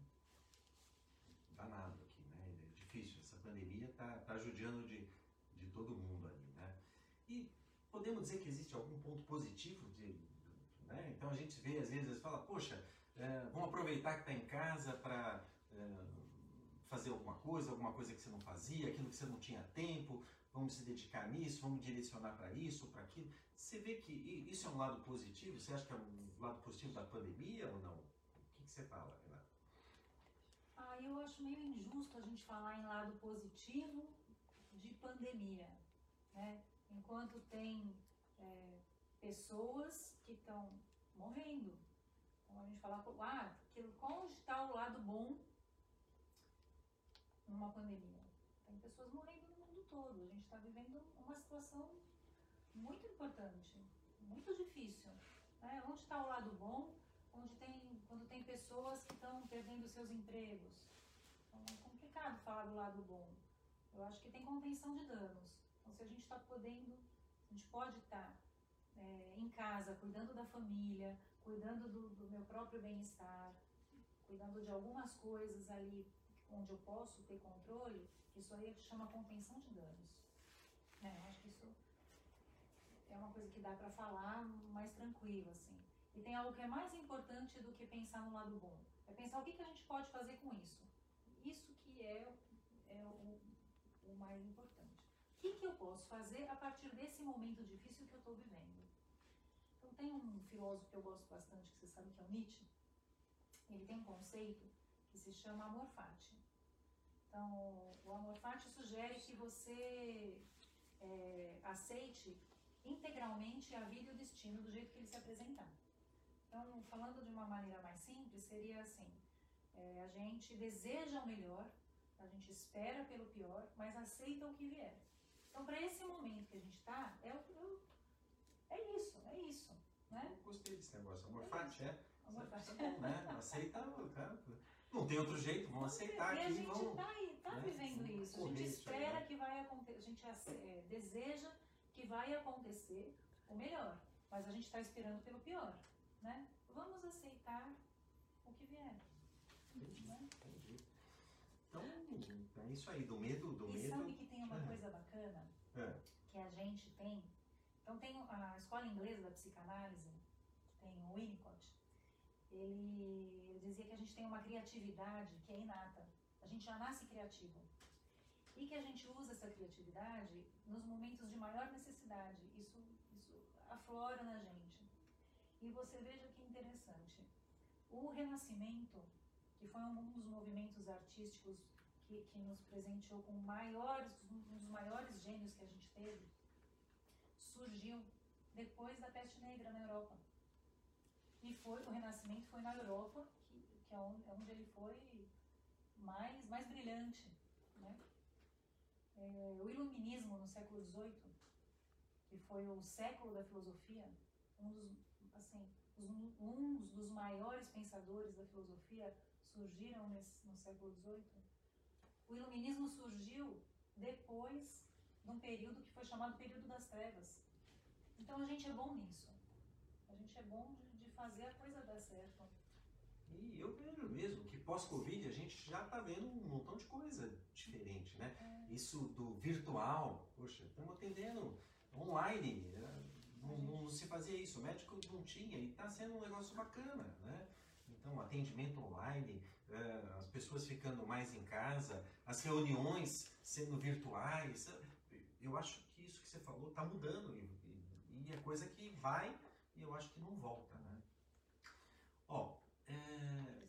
danado pandemia está tá judiando de, de todo mundo né? Podemos dizer que existe algum ponto positivo de, né? Então a gente vê às vezes fala, poxa, é, vamos aproveitar que está em casa para é, fazer alguma coisa, alguma coisa que você não fazia, aquilo que você não tinha tempo, vamos se dedicar nisso, vamos direcionar para isso, para aquilo. Você vê que isso é um lado positivo? Você acha que é um lado positivo da pandemia ou não? O que, que você fala, Renata? Ah, eu acho meio injusto a gente falar em lado positivo de pandemia, né? Enquanto tem é, pessoas que estão morrendo. Então a gente fala, ah, onde está o lado bom numa pandemia? Tem pessoas morrendo no mundo todo. A gente está vivendo uma situação muito importante, muito difícil. Né? Onde está o lado bom? onde tem, quando tem pessoas que estão perdendo seus empregos. Então é complicado falar do lado bom. Eu acho que tem contenção de danos. Então, se a gente está podendo, a gente pode estar tá, é, em casa, cuidando da família, cuidando do, do meu próprio bem-estar, cuidando de algumas coisas ali onde eu posso ter controle, isso aí chama contenção de danos. É, eu acho que isso é uma coisa que dá para falar mais tranquilo, assim. E tem algo que é mais importante do que pensar no lado bom. É pensar o que, que a gente pode fazer com isso. Isso que é, é o, o mais importante. Que, que eu posso fazer a partir desse momento difícil que eu estou vivendo? Então, tem um filósofo que eu gosto bastante, que você sabe que é o Nietzsche. Ele tem um conceito que se chama amor fati. Então, o amor fati sugere que você é, aceite integralmente a vida e o destino do jeito que ele se apresentar. Então, falando de uma maneira mais simples, seria assim: é, a gente deseja o melhor, a gente espera pelo pior, mas aceita o que vier. Então, para esse momento que a gente está, é, é isso, é isso. Né? Gostei desse negócio. Amor é fati, é? Amor fati. Bom, né? Aceita, cara. Não tem outro jeito, vamos aceitar. E a gente vamos, tá, né? vivendo isso. A gente espera né? que vai acontecer, a gente é, deseja que vai acontecer o melhor, mas a gente está esperando pelo pior, né? Vamos aceitar o que vier. Né? Então, é isso aí, do medo, do e medo. E sabe que tem uma é. coisa bacana é. que a gente tem? Então tem a escola inglesa da psicanálise, tem o Winnicott, ele, ele dizia que a gente tem uma criatividade que é inata. A gente já nasce criativo. E que a gente usa essa criatividade nos momentos de maior necessidade. Isso, isso aflora na gente. E você veja que interessante. O Renascimento, que foi um dos movimentos artísticos que, que nos presenteou com maiores, um dos maiores gênios que a gente teve, surgiu depois da peste negra na Europa. E foi, o Renascimento foi na Europa, que, que é onde, é onde ele foi mais, mais brilhante. Né? É, o Iluminismo no século XVIII, que foi o século da filosofia, um dos, assim, um dos maiores pensadores da filosofia surgiram nesse, no século XVIII. O Iluminismo surgiu depois de um período que foi chamado período das trevas. Então a gente é bom nisso. A gente é bom de fazer a coisa dar certo. E eu vejo mesmo que pós-Covid a gente já está vendo um montão de coisa diferente, né? É. Isso do virtual, poxa, estamos atendendo online, né? não, não, se fazia isso, o médico não tinha e está sendo um negócio bacana, né? Então, atendimento online, as pessoas ficando mais em casa, as reuniões sendo virtuais, eu acho que isso que você falou está mudando e é coisa que vai e eu acho que não volta, né? Ó, é,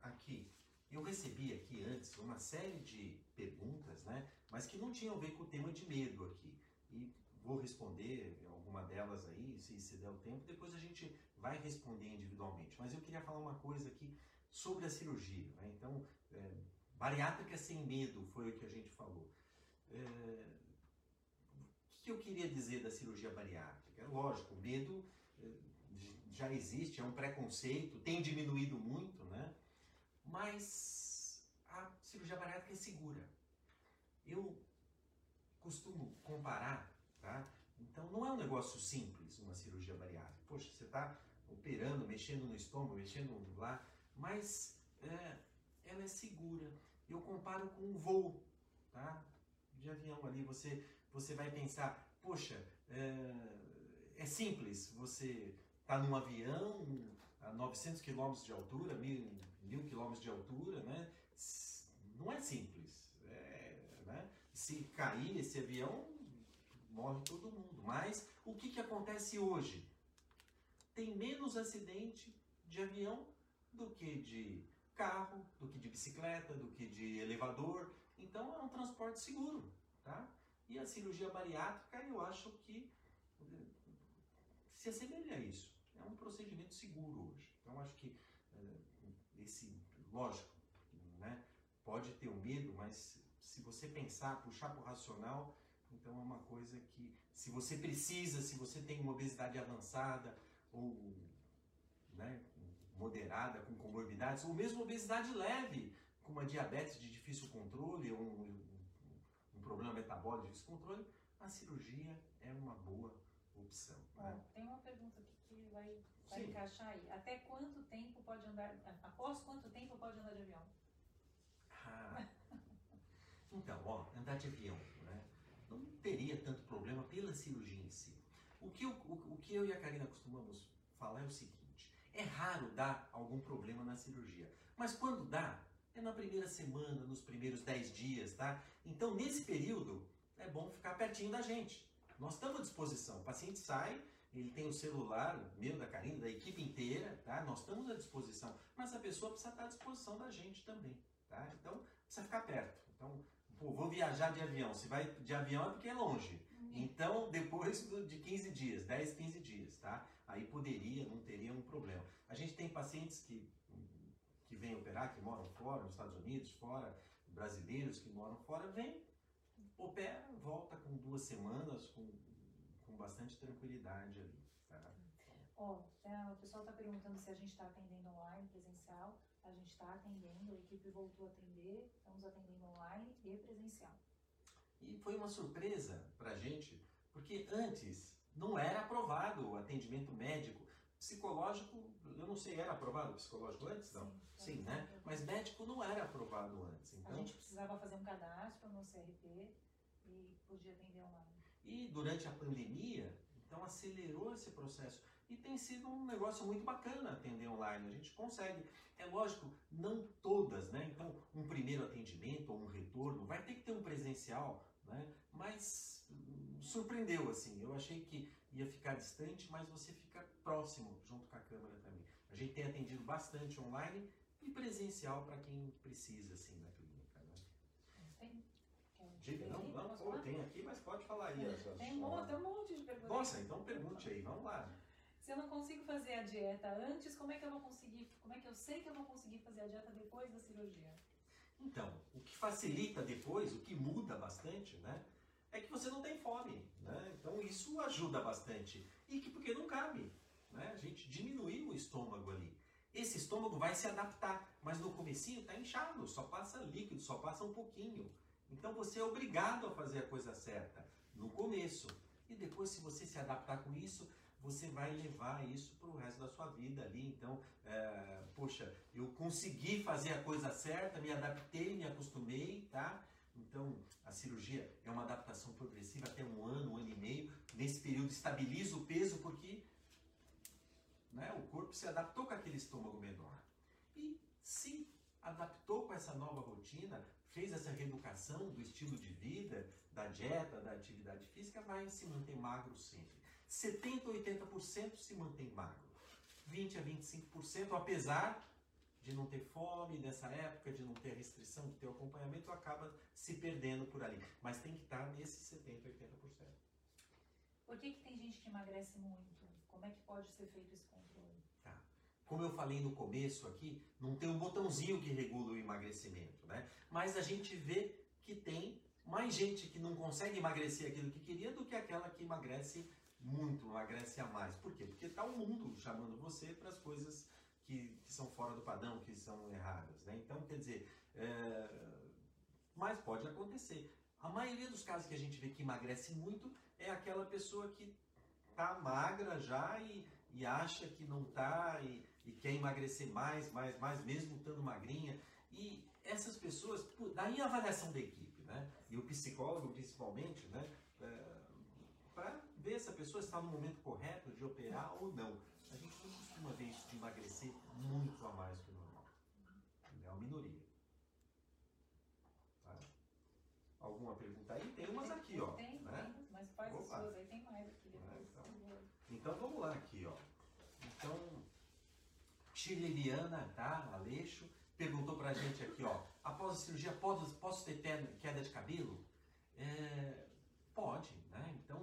aqui, eu recebi aqui antes uma série de perguntas, né? Mas que não tinham a ver com o tema de medo aqui. E vou responder alguma delas aí, se, se der o tempo, depois a gente vai responder individualmente. Mas eu queria falar uma coisa aqui sobre a cirurgia. Né? Então, é, bariátrica sem medo foi o que a gente falou. É, o que eu queria dizer da cirurgia bariátrica? Lógico, medo é, já existe, é um preconceito, tem diminuído muito, né? Mas a cirurgia bariátrica é segura. Eu costumo comparar, tá? Então não é um negócio simples uma cirurgia bariátrica. Poxa, você está operando, mexendo no estômago, mexendo lá, mas é, ela é segura. Eu comparo com um voo, tá? De avião ali, você, você vai pensar, poxa, é, é simples, você está num avião a 900 km de altura, mil, mil km de altura, né? Não é simples. É, né? Se cair esse avião, morre todo mundo. Mas o que, que acontece hoje? Tem menos acidente de avião do que de carro, do que de bicicleta, do que de elevador. Então é um transporte seguro, tá? E a cirurgia bariátrica, eu acho que se assemelha a isso é um procedimento seguro hoje. Então acho que é, esse, lógico, né, pode ter o um medo, mas se você pensar, puxar para o racional, então é uma coisa que, se você precisa, se você tem uma obesidade avançada ou né, moderada, com comorbidades, ou mesmo obesidade leve, com uma diabetes de difícil controle, ou um, um, um problema metabólico de descontrole, a cirurgia é uma boa opção. Né? Tem uma pergunta aqui que vai, vai encaixar aí. Até quanto tempo pode andar, após quanto tempo pode andar de avião? Ah, então, ó, andar de avião? Não teria tanto problema pela cirurgia em si. O que, eu, o, o que eu e a Karina costumamos falar é o seguinte: é raro dar algum problema na cirurgia, mas quando dá, é na primeira semana, nos primeiros 10 dias, tá? Então, nesse período, é bom ficar pertinho da gente. Nós estamos à disposição. O paciente sai, ele tem o celular, meu, da Karina, da equipe inteira, tá? Nós estamos à disposição. Mas a pessoa precisa estar à disposição da gente também, tá? Então, precisa ficar perto. Então, pô, vou viajar de avião. Se vai de avião é porque é longe. Uhum. Então, depois de 15 dias, 10, 15 dias, tá? Aí poderia, não teria um problema. A gente tem pacientes que, que vêm operar, que moram fora, nos Estados Unidos, fora, brasileiros que moram fora, vêm, opera, volta com duas semanas, com, com bastante tranquilidade ali. Tá? Ó, oh, o pessoal está perguntando se a gente está atendendo online, presencial. A gente está atendendo, a equipe voltou a atender, estamos atendendo online e presencial. E foi uma surpresa para a gente, porque antes não era aprovado o atendimento médico. Psicológico, eu não sei, era aprovado psicológico antes? Não. Sim, Sim né? Mas médico não era aprovado antes. Então... A gente precisava fazer um cadastro no CRP e podia atender online. E durante a pandemia, então acelerou esse processo. E tem sido um negócio muito bacana atender online. A gente consegue. É lógico, não todas, né? Então, um primeiro atendimento ou um retorno vai ter que ter um presencial, né? Mas hum, surpreendeu, assim. Eu achei que ia ficar distante, mas você fica próximo junto com a câmera também. A gente tem atendido bastante online e presencial para quem precisa, assim, na clínica. Né? Tem. Diga, não, não, tem aqui, mas pode falar aí. Tem, tem um monte de perguntas. Nossa, então pergunte aí, vamos lá. Se eu não consigo fazer a dieta antes, como é que eu vou conseguir, como é que eu sei que eu vou conseguir fazer a dieta depois da cirurgia? Então, o que facilita depois, o que muda bastante, né? É que você não tem fome, né? Então isso ajuda bastante. E que porque não cabe, né? A gente diminuiu o estômago ali. Esse estômago vai se adaptar, mas no comecinho tá inchado, só passa líquido, só passa um pouquinho. Então você é obrigado a fazer a coisa certa no começo. E depois, se você se adaptar com isso, você vai levar isso para o resto da sua vida ali. Então, é, poxa, eu consegui fazer a coisa certa, me adaptei, me acostumei, tá? Então, a cirurgia é uma adaptação progressiva até um ano, um ano e meio. Nesse período, estabiliza o peso porque né, o corpo se adaptou com aquele estômago menor. E se adaptou com essa nova rotina, fez essa reeducação do estilo de vida, da dieta, da atividade física, vai se manter magro sempre. 70 a 80% se mantém magro. 20 a 25%, apesar de não ter fome nessa época, de não ter restrição, de ter acompanhamento, acaba se perdendo por ali. Mas tem que estar nesses 70 a 80%. Por que, que tem gente que emagrece muito? Como é que pode ser feito esse controle? Tá. Como eu falei no começo aqui, não tem um botãozinho que regula o emagrecimento, né? Mas a gente vê que tem mais gente que não consegue emagrecer aquilo que queria do que aquela que emagrece muito, emagrece a mais. Por quê? Porque está o mundo chamando você para as coisas que, que, são fora do padrão, que são erradas. Né? Então, quer dizer, é... mas pode acontecer. A maioria dos casos que a gente vê que emagrece muito é aquela pessoa que está magra já e, e, acha que não está e, e, quer emagrecer mais, mais, mais, mesmo estando magrinha. E essas pessoas, daí a avaliação da equipe, né? E o psicólogo principalmente, né? É, para ver se a pessoa está no momento correto de operar ou não. A gente não costuma ver isso de emagrecer muito a mais que o normal. É uma minoria. Tá? Alguma pergunta aí? Tem umas aqui, ó. Tem, né? tem, mas faz Opa. as suas aí, tem mais aqui depois. É, então, então vamos lá aqui, ó. Então, Chileliana, tá? Aleixo, perguntou pra gente aqui, ó. Após a cirurgia, posso, posso ter queda de cabelo? É, pode, né? Então,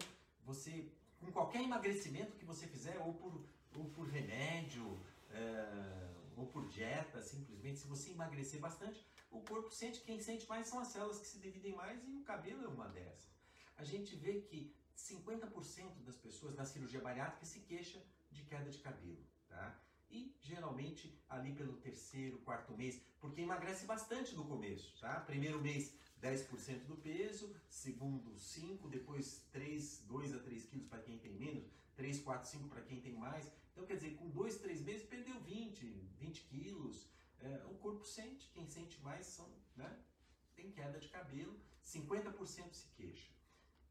você, com qualquer emagrecimento que você fizer, ou por, ou por remédio, é, ou por dieta, simplesmente, se você emagrecer bastante, o corpo sente, quem sente mais são as células que se dividem mais e o cabelo é uma dessas. A gente vê que 50% das pessoas na cirurgia bariátrica se queixa de queda de cabelo, tá? e geralmente ali pelo terceiro, quarto mês, porque emagrece bastante no começo, tá? Primeiro mês 10% do peso, segundo 5, depois 3, 2 a 3 quilos para quem tem menos, 3, 4, 5 para quem tem mais. Então quer dizer, com 2, 3 meses perdeu 20, 20 quilos. É, o corpo sente, quem sente mais são, né? Tem queda de cabelo, 50% se queixa.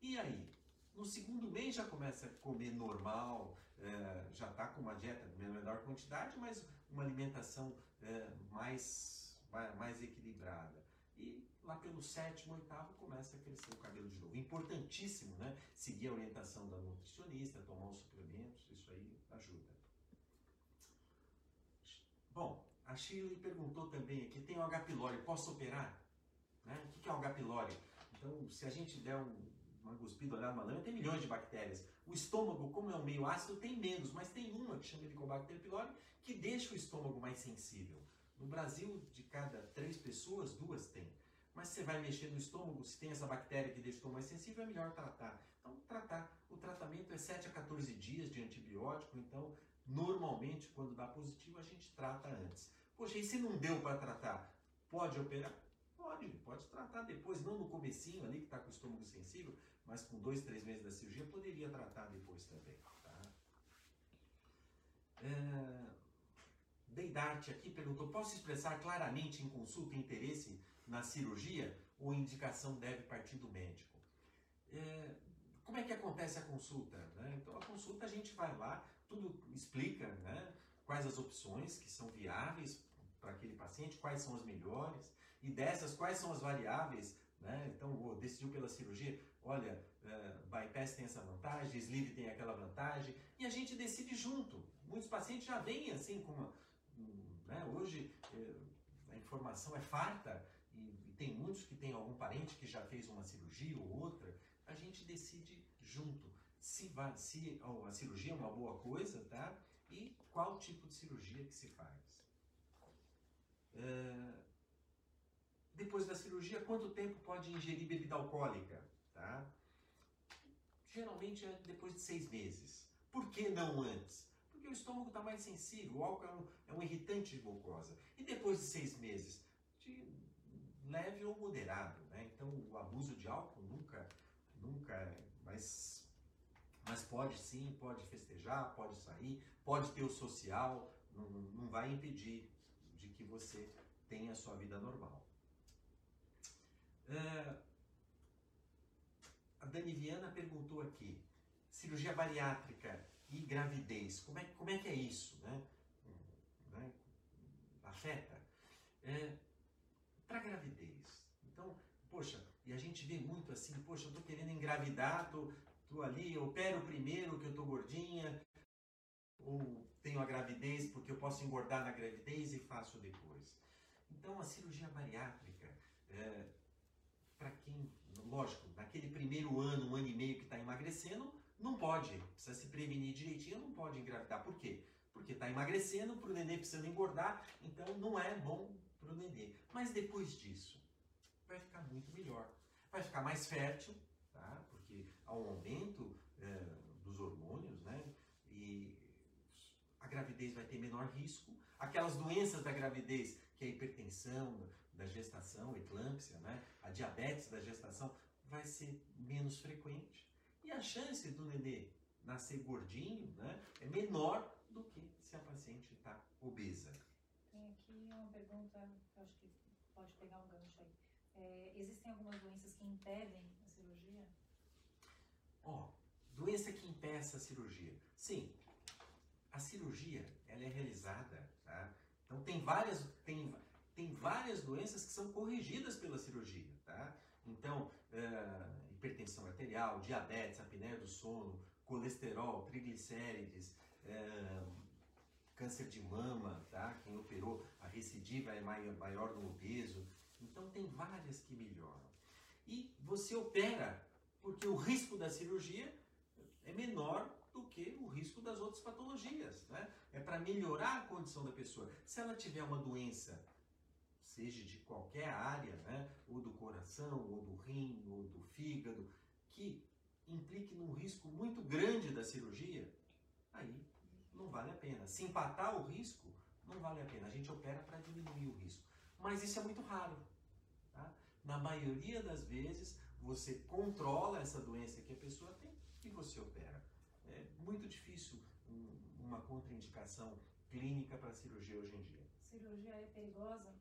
E aí? No segundo mês já começa a comer normal, é, já está com uma dieta de menor quantidade, mas uma alimentação é, mais, mais equilibrada. E lá pelo sétimo, oitavo, começa a crescer o cabelo de novo. Importantíssimo, né? Seguir a orientação da nutricionista, tomar os suplementos, isso aí ajuda. Bom, a Shirley perguntou também aqui, tem o H. pylori, posso operar? Né? O que é o H. pylori? Então, se a gente der um, uma cuspida, olhar uma lâmina, tem milhões de bactérias. O estômago, como é um meio ácido, tem menos, mas tem uma que chama Helicobacter pylori, que deixa o estômago mais sensível. No Brasil, de cada três pessoas, duas têm. Mas você vai mexer no estômago, se tem essa bactéria que deixa o estômago mais sensível, é melhor tratar. Então, tratar. O tratamento é 7 a 14 dias de antibiótico, então, normalmente, quando dá positivo, a gente trata antes. Poxa, e se não deu para tratar, pode operar? Pode, pode tratar depois, não no comecinho ali que está com o estômago sensível, mas com dois, três meses da cirurgia, poderia tratar depois também. Tá? É... Deidarte aqui perguntou, posso expressar claramente em consulta interesse na cirurgia ou indicação deve partir do médico? É... Como é que acontece a consulta? Né? Então a consulta a gente vai lá, tudo explica né? quais as opções que são viáveis para aquele paciente, quais são as melhores, e dessas, quais são as variáveis né? Então, decidiu pela cirurgia, olha, uh, bypass tem essa vantagem, sleeve tem aquela vantagem, e a gente decide junto. Muitos pacientes já vêm assim com uma. Né? Hoje uh, a informação é farta e, e, tem muitos que têm algum parente que já fez uma cirurgia ou outra. A gente decide junto se, vai, se a cirurgia é uma boa coisa, tá? E qual tipo de cirurgia que se faz. Uh, depois da cirurgia, quanto tempo pode ingerir bebida alcoólica? Tá? Geralmente é depois de seis meses. Por que não antes? Porque o estômago está mais sensível, o álcool é um, é um, irritante de glucosa. E depois de seis meses? De leve ou moderado. Né? Então o abuso de álcool nunca, nunca é. Mas, mas pode sim, pode festejar, pode sair, pode ter o social, não, não vai impedir de que você tenha a sua vida normal. Uh, a Dani Viana perguntou aqui, cirurgia bariátrica e gravidez, como é, como é que é isso, né? né? Afeta? É, Para gravidez. Então, poxa, e a gente vê muito assim, poxa, eu tô querendo engravidar, tô, tô ali, opero primeiro que eu tô gordinha, ou tenho a gravidez porque eu posso engordar na gravidez e faço depois. Então, a cirurgia bariátrica, é, para quem, lógico, naquele primeiro ano, um ano e meio que está emagrecendo, não pode, precisa se prevenir direitinho, não pode engravidar. Por quê? Porque está emagrecendo, para o nenê precisando engordar, então não é bom para o nenê. Mas depois disso, vai ficar muito melhor. Vai ficar mais fértil, tá? porque um aumento é, dos hormônios, né? E a gravidez vai ter menor risco. Aquelas doenças da gravidez, que é a hipertensão, da gestação, eclâmpsia, né? a diabetes da gestação, vai ser menos frequente. E a chance do nenê nascer gordinho né, é menor do que se a paciente está obesa. Tem aqui uma pergunta que eu acho que pode pegar um gancho aí. É, existem algumas doenças que impedem a cirurgia? Ó, oh, doença que impeça a cirurgia. Sim, a cirurgia ela é realizada, tá? Então tem várias, tem, tem várias doenças que são corrigidas pela cirurgia, tá? Então, é, hipertensão arterial, diabetes, apneia do sono, colesterol, triglicérides, é, câncer de mama, tá? Quem operou, a recidiva é maior, no obeso. Então, tem várias que melhoram. E você opera porque o risco da cirurgia é menor do que o risco das outras patologias, né? É para melhorar a condição da pessoa. Se ela tiver uma doença seja de qualquer área, né, ou do coração, ou do rim, ou do fígado, que implique num risco muito grande da cirurgia, aí não vale a pena. Se empatar o risco, não vale a pena. A gente opera para diminuir o risco. Mas isso é muito raro. Tá? Na maioria das vezes, você controla essa doença que a pessoa tem e você opera. É muito difícil uma contraindicação clínica para cirurgia hoje em dia. Cirurgia é perigosa?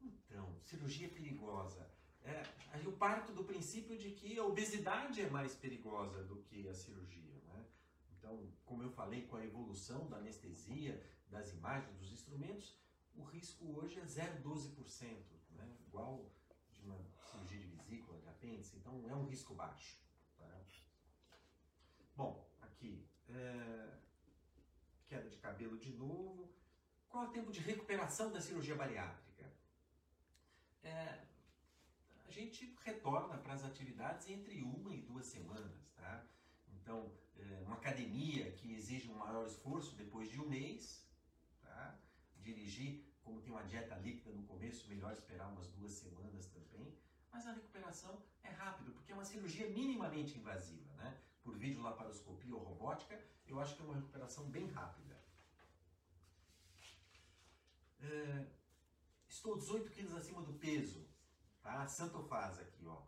Então, cirurgia é perigosa. É, eu parto do princípio de que a obesidade é mais perigosa do que a cirurgia. Né? Então, como eu falei, com a evolução da anestesia, das imagens, dos instrumentos, o risco hoje é 0,12%, né? igual de uma cirurgia de vesícula, de apêndice, então é um risco baixo. Tá? Bom, aqui, é... queda de cabelo de novo. Qual é o tempo de recuperação da cirurgia bariátrica? É... A gente retorna para as atividades entre uma e duas semanas, tá? Então, é uma academia que exige um maior esforço depois de um mês, tá? Dirigir, como tem uma dieta líquida no começo, melhor esperar umas duas semanas também. Mas a recuperação é rápido, porque é uma cirurgia minimamente invasiva, né? Por videolaparoscopia ou robótica, eu acho que é uma recuperação bem rápida. É, estou 18 quilos acima do peso, tá? Santo faz aqui, ó.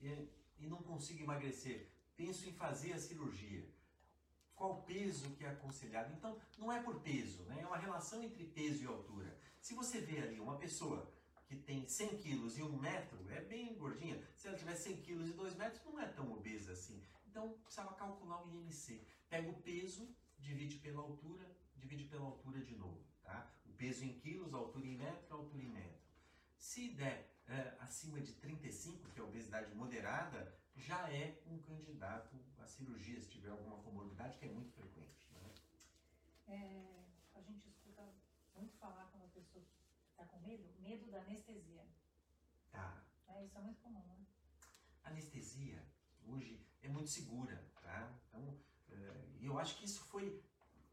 E, e não consigo emagrecer. Penso em fazer a cirurgia qual peso que é aconselhado. Então, não é por peso, né? é uma relação entre peso e altura. Se você vê ali uma pessoa que tem 100 quilos e 1 metro, é bem gordinha. Se ela tiver 100 quilos e 2 metros, não é tão obesa assim. Então, precisava calcular o IMC. Pega o peso, divide pela altura, divide pela altura de novo. Tá? Peso em quilos, altura em metro, altura em metro. Se der é, acima de 35, que é obesidade moderada, já é um candidato à cirurgia, se tiver alguma comorbidade, que é muito frequente. Né? É, a gente escuta muito falar quando a pessoa está com medo, medo da anestesia. Tá. É, isso é muito comum, né? Anestesia, hoje, é muito segura, tá? Então, é, eu acho que isso foi,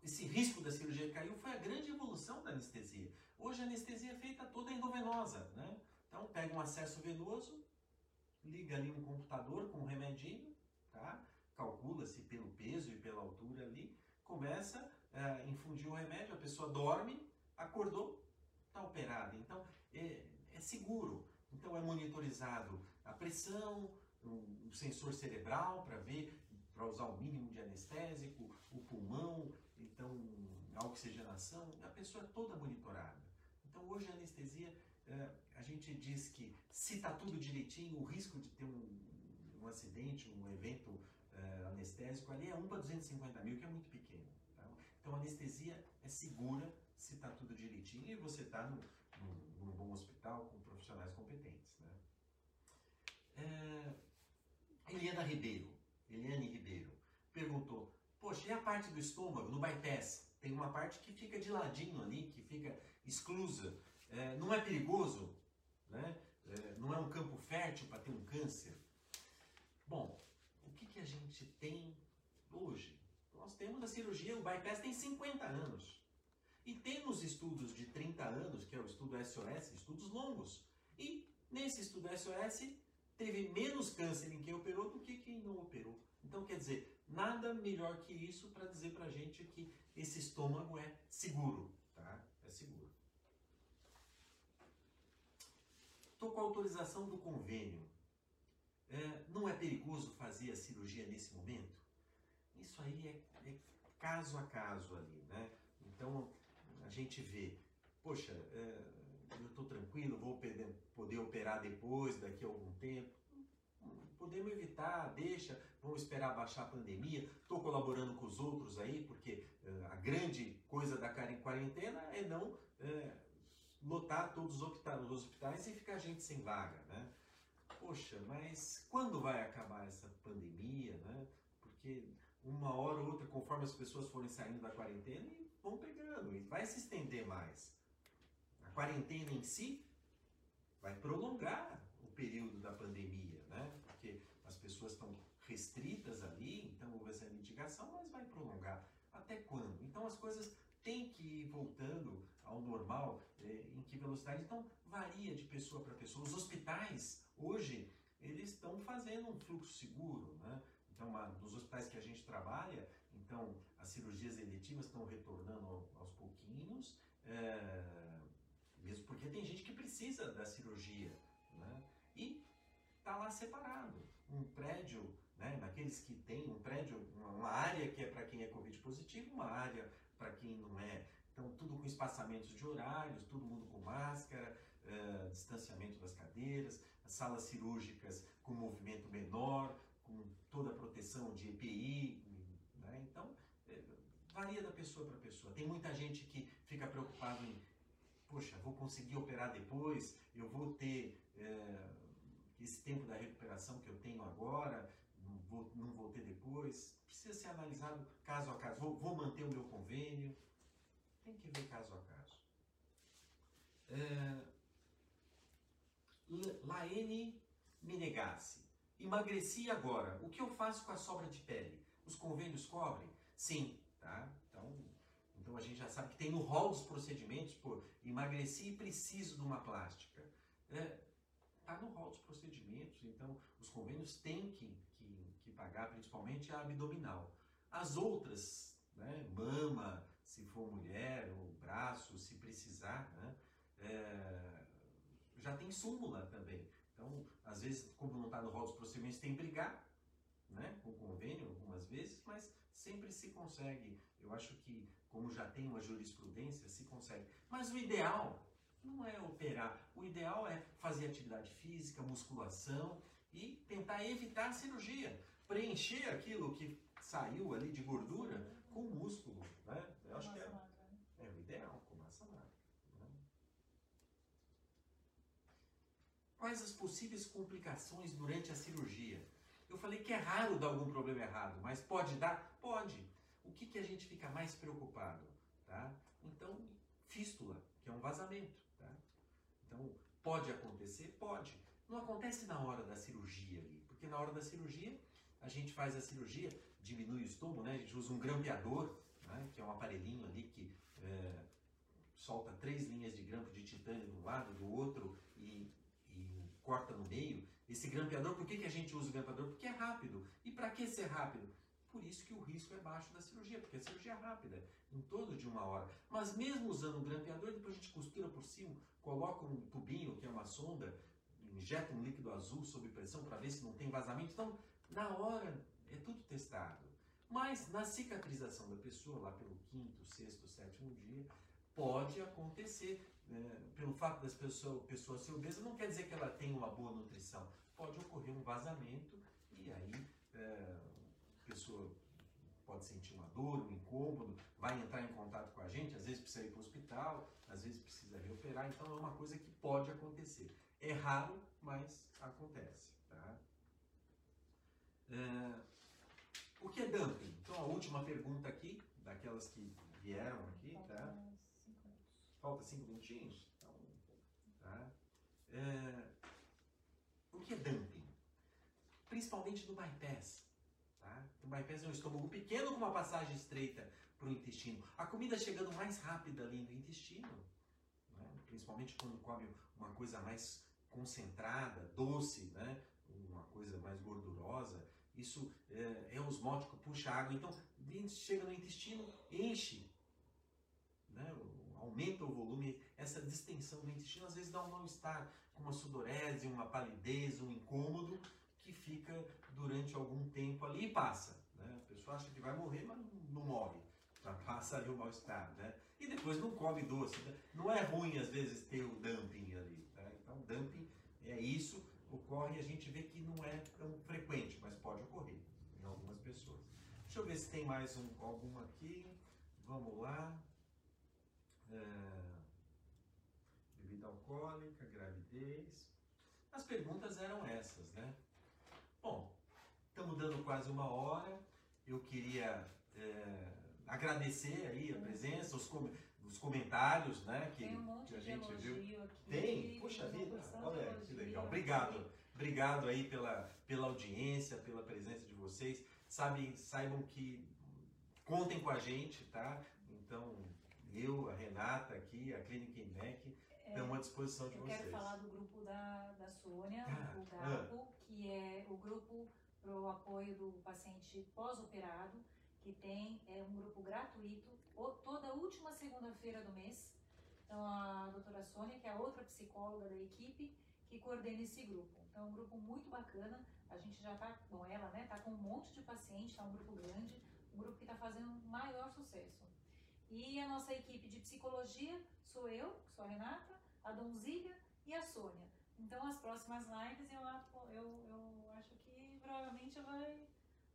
esse risco da cirurgia caiu foi a grande evolução da anestesia. Hoje a anestesia é feita toda endovenosa, né? Então, pega um acesso venoso, liga ali um computador com um remedinho, tá? Calcula-se pelo peso e pela altura ali, começa a é, infundir o remédio, a pessoa dorme, acordou, está operada. Então, é, é seguro. Então, é monitorizado a pressão, um sensor cerebral para ver, para usar o mínimo de anestésico, o pulmão, então a oxigenação, a pessoa é toda monitorada. Então, hoje a anestesia é, a gente diz que se está tudo direitinho, o risco de ter um, um acidente, um evento é, anestésico ali é 1 para 250 mil, que é muito pequeno. Tá? Então a anestesia é segura se está tudo direitinho e você está num, num, bom hospital com profissionais competentes. Né? É, Eliana Ribeiro, Eliane Ribeiro, perguntou, poxa, e a parte do estômago, no bypass? Tem uma parte que fica de ladinho ali, que fica exclusa é, não é perigoso, né? É, não é um campo fértil para ter um câncer. Bom, o que, que a gente tem hoje? Nós temos a cirurgia, o bypass tem 50 anos. E temos estudos de 30 anos, que é o estudo SOS, estudos longos. E nesse estudo SOS teve menos câncer em quem operou do que quem não operou. Então, quer dizer, nada melhor que isso para dizer para a gente que esse estômago é seguro, tá? É seguro. Estou com a autorização do convênio. É, não é perigoso fazer a cirurgia nesse momento? Isso aí é, é caso a caso ali, né? Então a gente vê, poxa, é, eu estou tranquilo, vou poder, operar depois, daqui a algum tempo. Podemos evitar, deixa, vamos esperar baixar a pandemia. Estou colaborando com os outros aí, porque é, a grande coisa da cara em quarentena é não é, lotar todos os hospitais e ficar gente sem vaga, né? Poxa, mas quando vai acabar essa pandemia, né? Porque uma hora ou outra, conforme as pessoas forem saindo da quarentena, vão pegando e vai se estender mais. A quarentena em si vai prolongar o período da pandemia, né? Porque as pessoas estão restritas ali, então houve essa mitigação, mas vai prolongar. Até quando? Então as coisas têm que ir voltando ao normal, é, em que velocidade? Então, varia de pessoa para pessoa. Os hospitais, hoje, eles estão fazendo um fluxo seguro, né? Então, nos hospitais que a gente trabalha, Então, as cirurgias eletivas estão retornando aos pouquinhos, é, mesmo porque tem gente que precisa da cirurgia, né? E tá lá separado. Um prédio, né, naqueles que tem um prédio, uma área que é para quem é Covid positivo, uma área para quem não é. Então, tudo com espaçamentos de horários, todo mundo com máscara, uh, distanciamento das cadeiras, as salas cirúrgicas com movimento menor, com toda a proteção de EPI. Né? Então, é, varia da pessoa para pessoa. Tem muita gente que fica preocupado em, poxa, vou conseguir operar depois, eu vou ter é, esse tempo da recuperação que eu tenho agora, não vou, não vou ter depois. Precisa ser analisado caso a caso. Vou, vou manter o meu convênio. Tem que ver caso a caso. É, Laene Menegassi. Emagreci agora. O que eu faço com a sobra de pele? Os convênios cobrem? Sim, tá? Então, então a gente já sabe que tem no rol dos procedimentos, pô, emagreci e preciso de uma plástica. É, tá no rol dos procedimentos, então os convênios têm que, que, que pagar principalmente a abdominal. As outras, né, mama, se for mulher, ou braço, se precisar, né, é, já tem súmula também. Então, às vezes, como não está no rol dos procedimentos, tem que brigar né, com o convênio algumas vezes, mas sempre se consegue. Eu acho que, como já tem uma jurisprudência, se consegue. Mas o ideal não é operar. O ideal é fazer atividade física, musculação e tentar evitar a cirurgia. Preencher aquilo que saiu ali de gordura com músculo. Né? Eu acho que é, é o ideal, com massa magra. Né? Quais as possíveis complicações durante a cirurgia? Eu falei que é raro dar algum problema errado, mas pode dar? Pode. O que, que a gente fica mais preocupado? Tá? Então, fístula, que é um vazamento. Então, pode acontecer? Pode. Não acontece na hora da cirurgia ali, porque na hora da cirurgia, a gente faz a cirurgia, diminui o estômago, né? a gente usa um grampeador, né? que é um aparelhinho ali que é, solta três linhas de grampo de titânio de um lado, do outro e, e corta no meio. Esse grampeador, por que, que a gente usa o grampeador? Porque é rápido. E para que ser rápido? Por isso que o risco é baixo da cirurgia, porque a cirurgia é rápida, em torno de uma hora. Mas mesmo usando o grampeador, depois a gente costura por cima, coloca um tubinho, que é uma sonda, injeta um líquido azul sob pressão para ver se não tem vazamento. Então, na hora, é tudo testado. Mas na cicatrização da pessoa, lá pelo quinto, sexto, sétimo dia, pode acontecer. Né? Pelo fato das pessoas pessoa ser obesa, não quer dizer que ela tem uma boa nutrição. Pode ocorrer um vazamento e aí é, pessoa pode sentir uma dor, um incômodo, vai entrar em contato com a gente, às vezes precisa ir para o hospital, às vezes precisa reoperar, então é uma coisa que pode acontecer. É raro, mas acontece. Tá? É, o que é dumping? Então a última pergunta aqui, daquelas que vieram aqui, tá? Falta cinco minutinhos? Então, tá? É, o que é dumping? Principalmente no bypass. Tá? Bypass é um estômago pequeno com uma passagem estreita para o intestino. A comida chegando mais rápida ali no intestino, né? principalmente quando come uma coisa mais concentrada, doce, né? uma coisa mais gordurosa, isso é, é osmótico, puxa água. Então, chega no intestino, enche, né? aumenta o volume. Essa distensão do intestino às vezes dá um mal-estar, com uma sudorese, uma palidez, um incômodo que fica durante algum tempo ali e passa. Né? A pessoa acha que vai morrer, mas não morre. Já [LAUGHS] passa ali o mal-estar. Né? E depois não come doce. Né? Não é ruim, às vezes, ter o dumping ali. Né? Então, dumping é isso, ocorre e a gente vê que não é tão frequente, mas pode ocorrer em algumas pessoas. Deixa eu ver se tem mais um, alguma aqui. Vamos lá. É... Bebida alcoólica, gravidez. As perguntas eram essas, né? Bom, estamos dando quase uma hora. Eu queria é, agradecer aí a presença, os, com, os comentários, né? Que, Tem um monte que a de gente elogio viu. aqui. Tem? Uma vida, de olha que legal. Obrigado. Obrigado aí pela, pela audiência, pela presença de vocês. Sabe, saibam que contem com a gente, tá? Então, eu, a Renata aqui, a Clínica IMEC, estamos à disposição de É, Eu vocês. quero falar do grupo da, da Sônia, Ah, o GAPO, que é o grupo para o apoio do paciente pós-operado, que tem é um grupo gratuito toda última segunda-feira do mês. Então a doutora Sônia, que é a outra psicóloga da equipe, que coordena esse grupo. Então é um grupo muito bacana. A gente já está com ela, né? Tá com um monte de pacientes, tá um grupo grande, um grupo que está fazendo maior sucesso. E a nossa equipe de psicologia sou eu, sou a Renata, a Donzília e a Sônia. Então as próximas lives eu, eu, eu acho que provavelmente vai,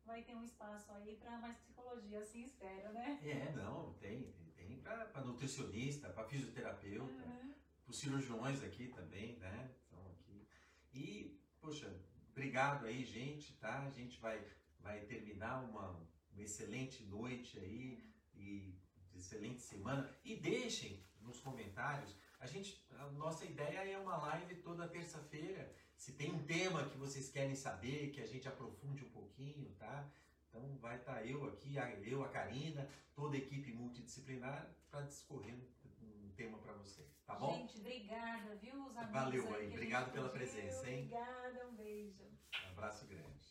vai ter um espaço aí para mais psicologia, assim espero, né? É, não, tem, tem, tem para nutricionista, para fisioterapeuta, uhum. para os cirurgiões aqui também, né? Então aqui. E, poxa, obrigado aí, gente, tá? A gente vai, vai terminar uma, uma excelente noite aí e excelente semana. E deixem nos comentários. A gente, a nossa ideia é uma live toda terça-feira. Se tem um tema que vocês querem saber, que a gente aprofunde um pouquinho, tá? Então vai estar tá eu aqui, eu, a Karina, toda a equipe multidisciplinar para discorrer um tema para vocês, tá bom? Gente, obrigada, viu, os amigos Valeu aí, obrigado pela pediu. presença, hein? Obrigada, um beijo. Um abraço grande.